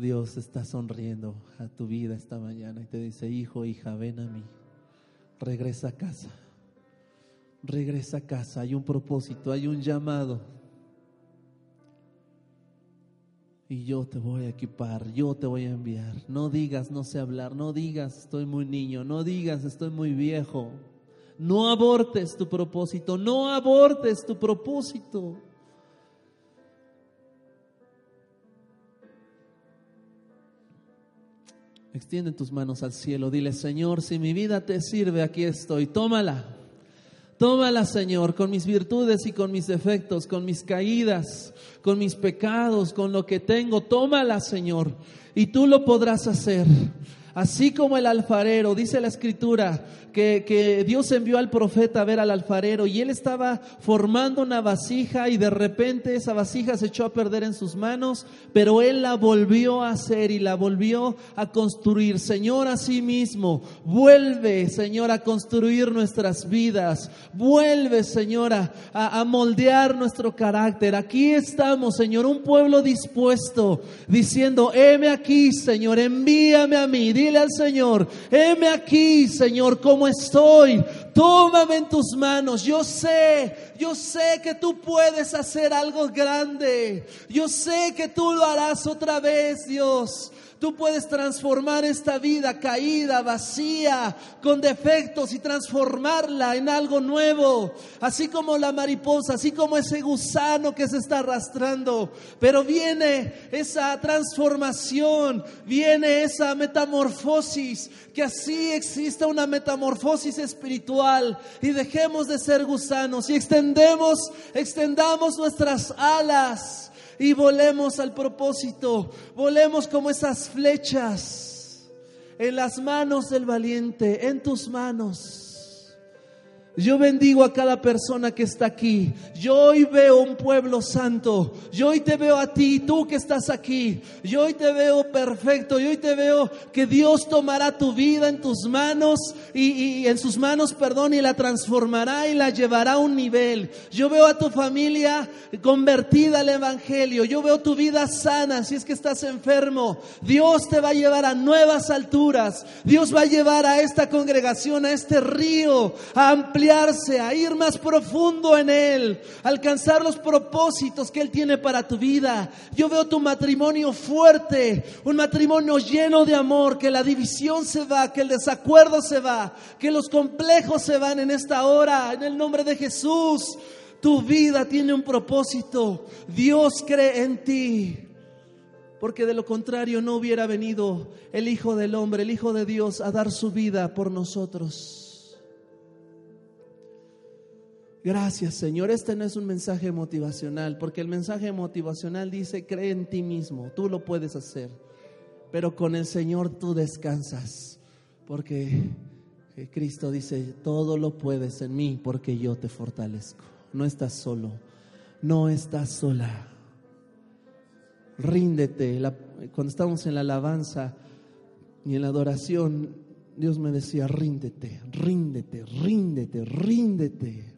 Dios está sonriendo a tu vida esta mañana y te dice, hijo, hija, ven a mí, regresa a casa, regresa a casa, hay un propósito, hay un llamado. Y yo te voy a equipar, yo te voy a enviar. No digas, no sé hablar, no digas, estoy muy niño, no digas, estoy muy viejo. No abortes tu propósito, no abortes tu propósito. Extiende tus manos al cielo. Dile, Señor, si mi vida te sirve, aquí estoy. Tómala. Tómala, Señor, con mis virtudes y con mis defectos, con mis caídas, con mis pecados, con lo que tengo. Tómala, Señor. Y tú lo podrás hacer. Así como el alfarero, dice la escritura, que, Dios envió al profeta a ver al alfarero y él estaba formando una vasija y de repente esa vasija se echó a perder en sus manos, pero él la volvió a hacer y la volvió a construir. Señor, a sí mismo, vuelve, Señor, a construir nuestras vidas, vuelve, Señora, a, a moldear nuestro carácter. Aquí estamos, Señor, un pueblo dispuesto, diciendo, heme aquí, Señor, envíame a mí, dile al Señor, heme aquí, Señor, como estoy. Tómame en tus manos. Yo sé, yo sé que tú puedes hacer algo grande. Yo sé que tú lo harás otra vez, Dios. Tú puedes transformar esta vida caída, vacía, con defectos y transformarla en algo nuevo. Así como la mariposa, así como ese gusano que se está arrastrando. Pero viene esa transformación, viene esa metamorfosis, que así exista una metamorfosis espiritual y dejemos de ser gusanos y extendemos, extendamos nuestras alas y volemos al propósito, volemos como esas flechas en las manos del valiente, en tus manos. Yo bendigo a cada persona que está aquí. Yo hoy veo un pueblo santo. Yo hoy te veo a ti, tú que estás aquí. Yo hoy te veo perfecto. Yo hoy te veo que Dios tomará tu vida en tus manos y, en sus manos, perdón, y la transformará y la llevará a un nivel. Yo veo a tu familia convertida al Evangelio. Yo veo tu vida sana si es que estás enfermo. Dios te va a llevar a nuevas alturas. Dios va a llevar a esta congregación, a este río, a ampliar a ir más profundo en Él, alcanzar los propósitos que Él tiene para tu vida. Yo veo tu matrimonio fuerte, un matrimonio lleno de amor, que la división se va, que el desacuerdo se va, que los complejos se van en esta hora, en el nombre de Jesús. Tu vida tiene un propósito. Dios cree en ti. Porque de lo contrario no hubiera venido el Hijo del Hombre, el Hijo de Dios, a dar su vida por nosotros. Gracias Señor, este no es un mensaje motivacional, porque el mensaje motivacional dice, cree en ti mismo, tú lo puedes hacer, pero con el Señor tú descansas, porque Cristo dice, todo lo puedes en mí, porque yo te fortalezco. No estás solo, no estás sola. ríndete. cuando estamos en la alabanza y en la adoración, Dios me decía, ríndete, ríndete, ríndete, ríndete.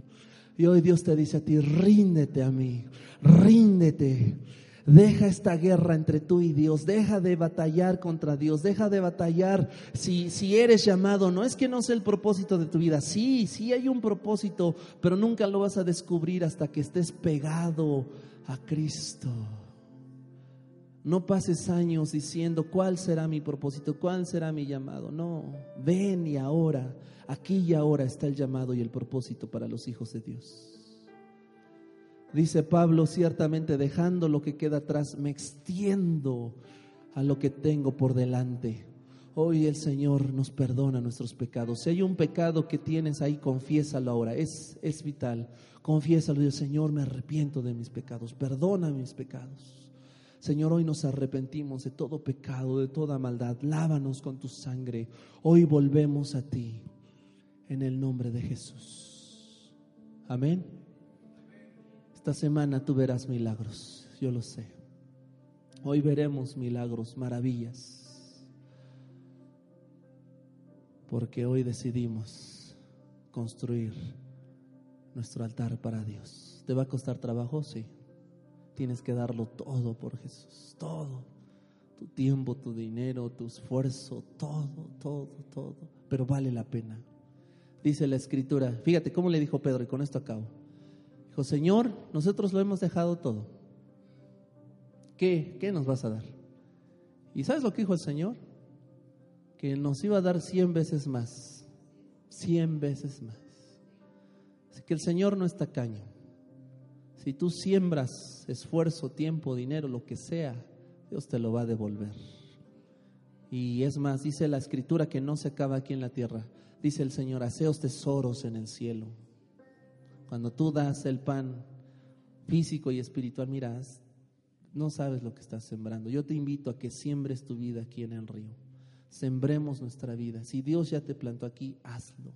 Y hoy Dios te dice a ti, ríndete a mí, ríndete. Deja esta guerra entre tú y Dios, deja de batallar contra Dios, deja de batallar si, si eres llamado. No es que no sea el propósito de tu vida, sí, sí hay un propósito, pero nunca lo vas a descubrir hasta que estés pegado a Cristo. No pases años diciendo cuál será mi propósito, cuál será mi llamado. No, ven y ahora, aquí y ahora está el llamado y el propósito para los hijos de Dios. Dice Pablo, ciertamente dejando lo que queda atrás, me extiendo a lo que tengo por delante. Hoy el Señor nos perdona nuestros pecados. Si hay un pecado que tienes ahí, confiésalo ahora. Es, es vital. Confiésalo. el Señor, me arrepiento de mis pecados. Perdona mis pecados. Señor, hoy nos arrepentimos de todo pecado, de toda maldad. Lávanos con tu sangre. Hoy volvemos a ti. En el nombre de Jesús. Amén. Esta semana tú verás milagros, yo lo sé. Hoy veremos milagros, maravillas. Porque hoy decidimos construir nuestro altar para Dios. ¿Te va a costar trabajo? Sí. Tienes que darlo todo por Jesús, todo. Tu tiempo, tu dinero, tu esfuerzo, todo, todo, todo. Pero vale la pena. Dice la escritura, fíjate cómo le dijo Pedro, y con esto acabo. Dijo, Señor, nosotros lo hemos dejado todo. ¿Qué? ¿Qué nos vas a dar? ¿Y sabes lo que dijo el Señor? Que nos iba a dar cien veces más. Cien veces más. Así que el Señor no está caño. Si tú siembras esfuerzo, tiempo, dinero, lo que sea, Dios te lo va a devolver. Y es más, dice la escritura que no se acaba aquí en la tierra. Dice el Señor, haceos tesoros en el cielo cuando tú das el pan físico y espiritual, miras, no sabes lo que estás sembrando. Yo te invito a que siembres tu vida aquí en el río. Sembremos nuestra vida. Si Dios ya te plantó aquí, hazlo.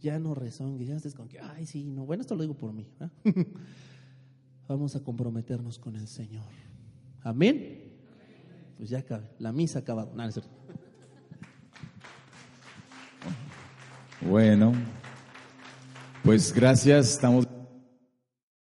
Ya no rezongues, ya estés con que, ay, sí, no. Bueno, esto lo digo por mí. Vamos a comprometernos con el Señor. Amén. Pues ya acabé. La misa ha acabado. Bueno. Pues gracias, estamos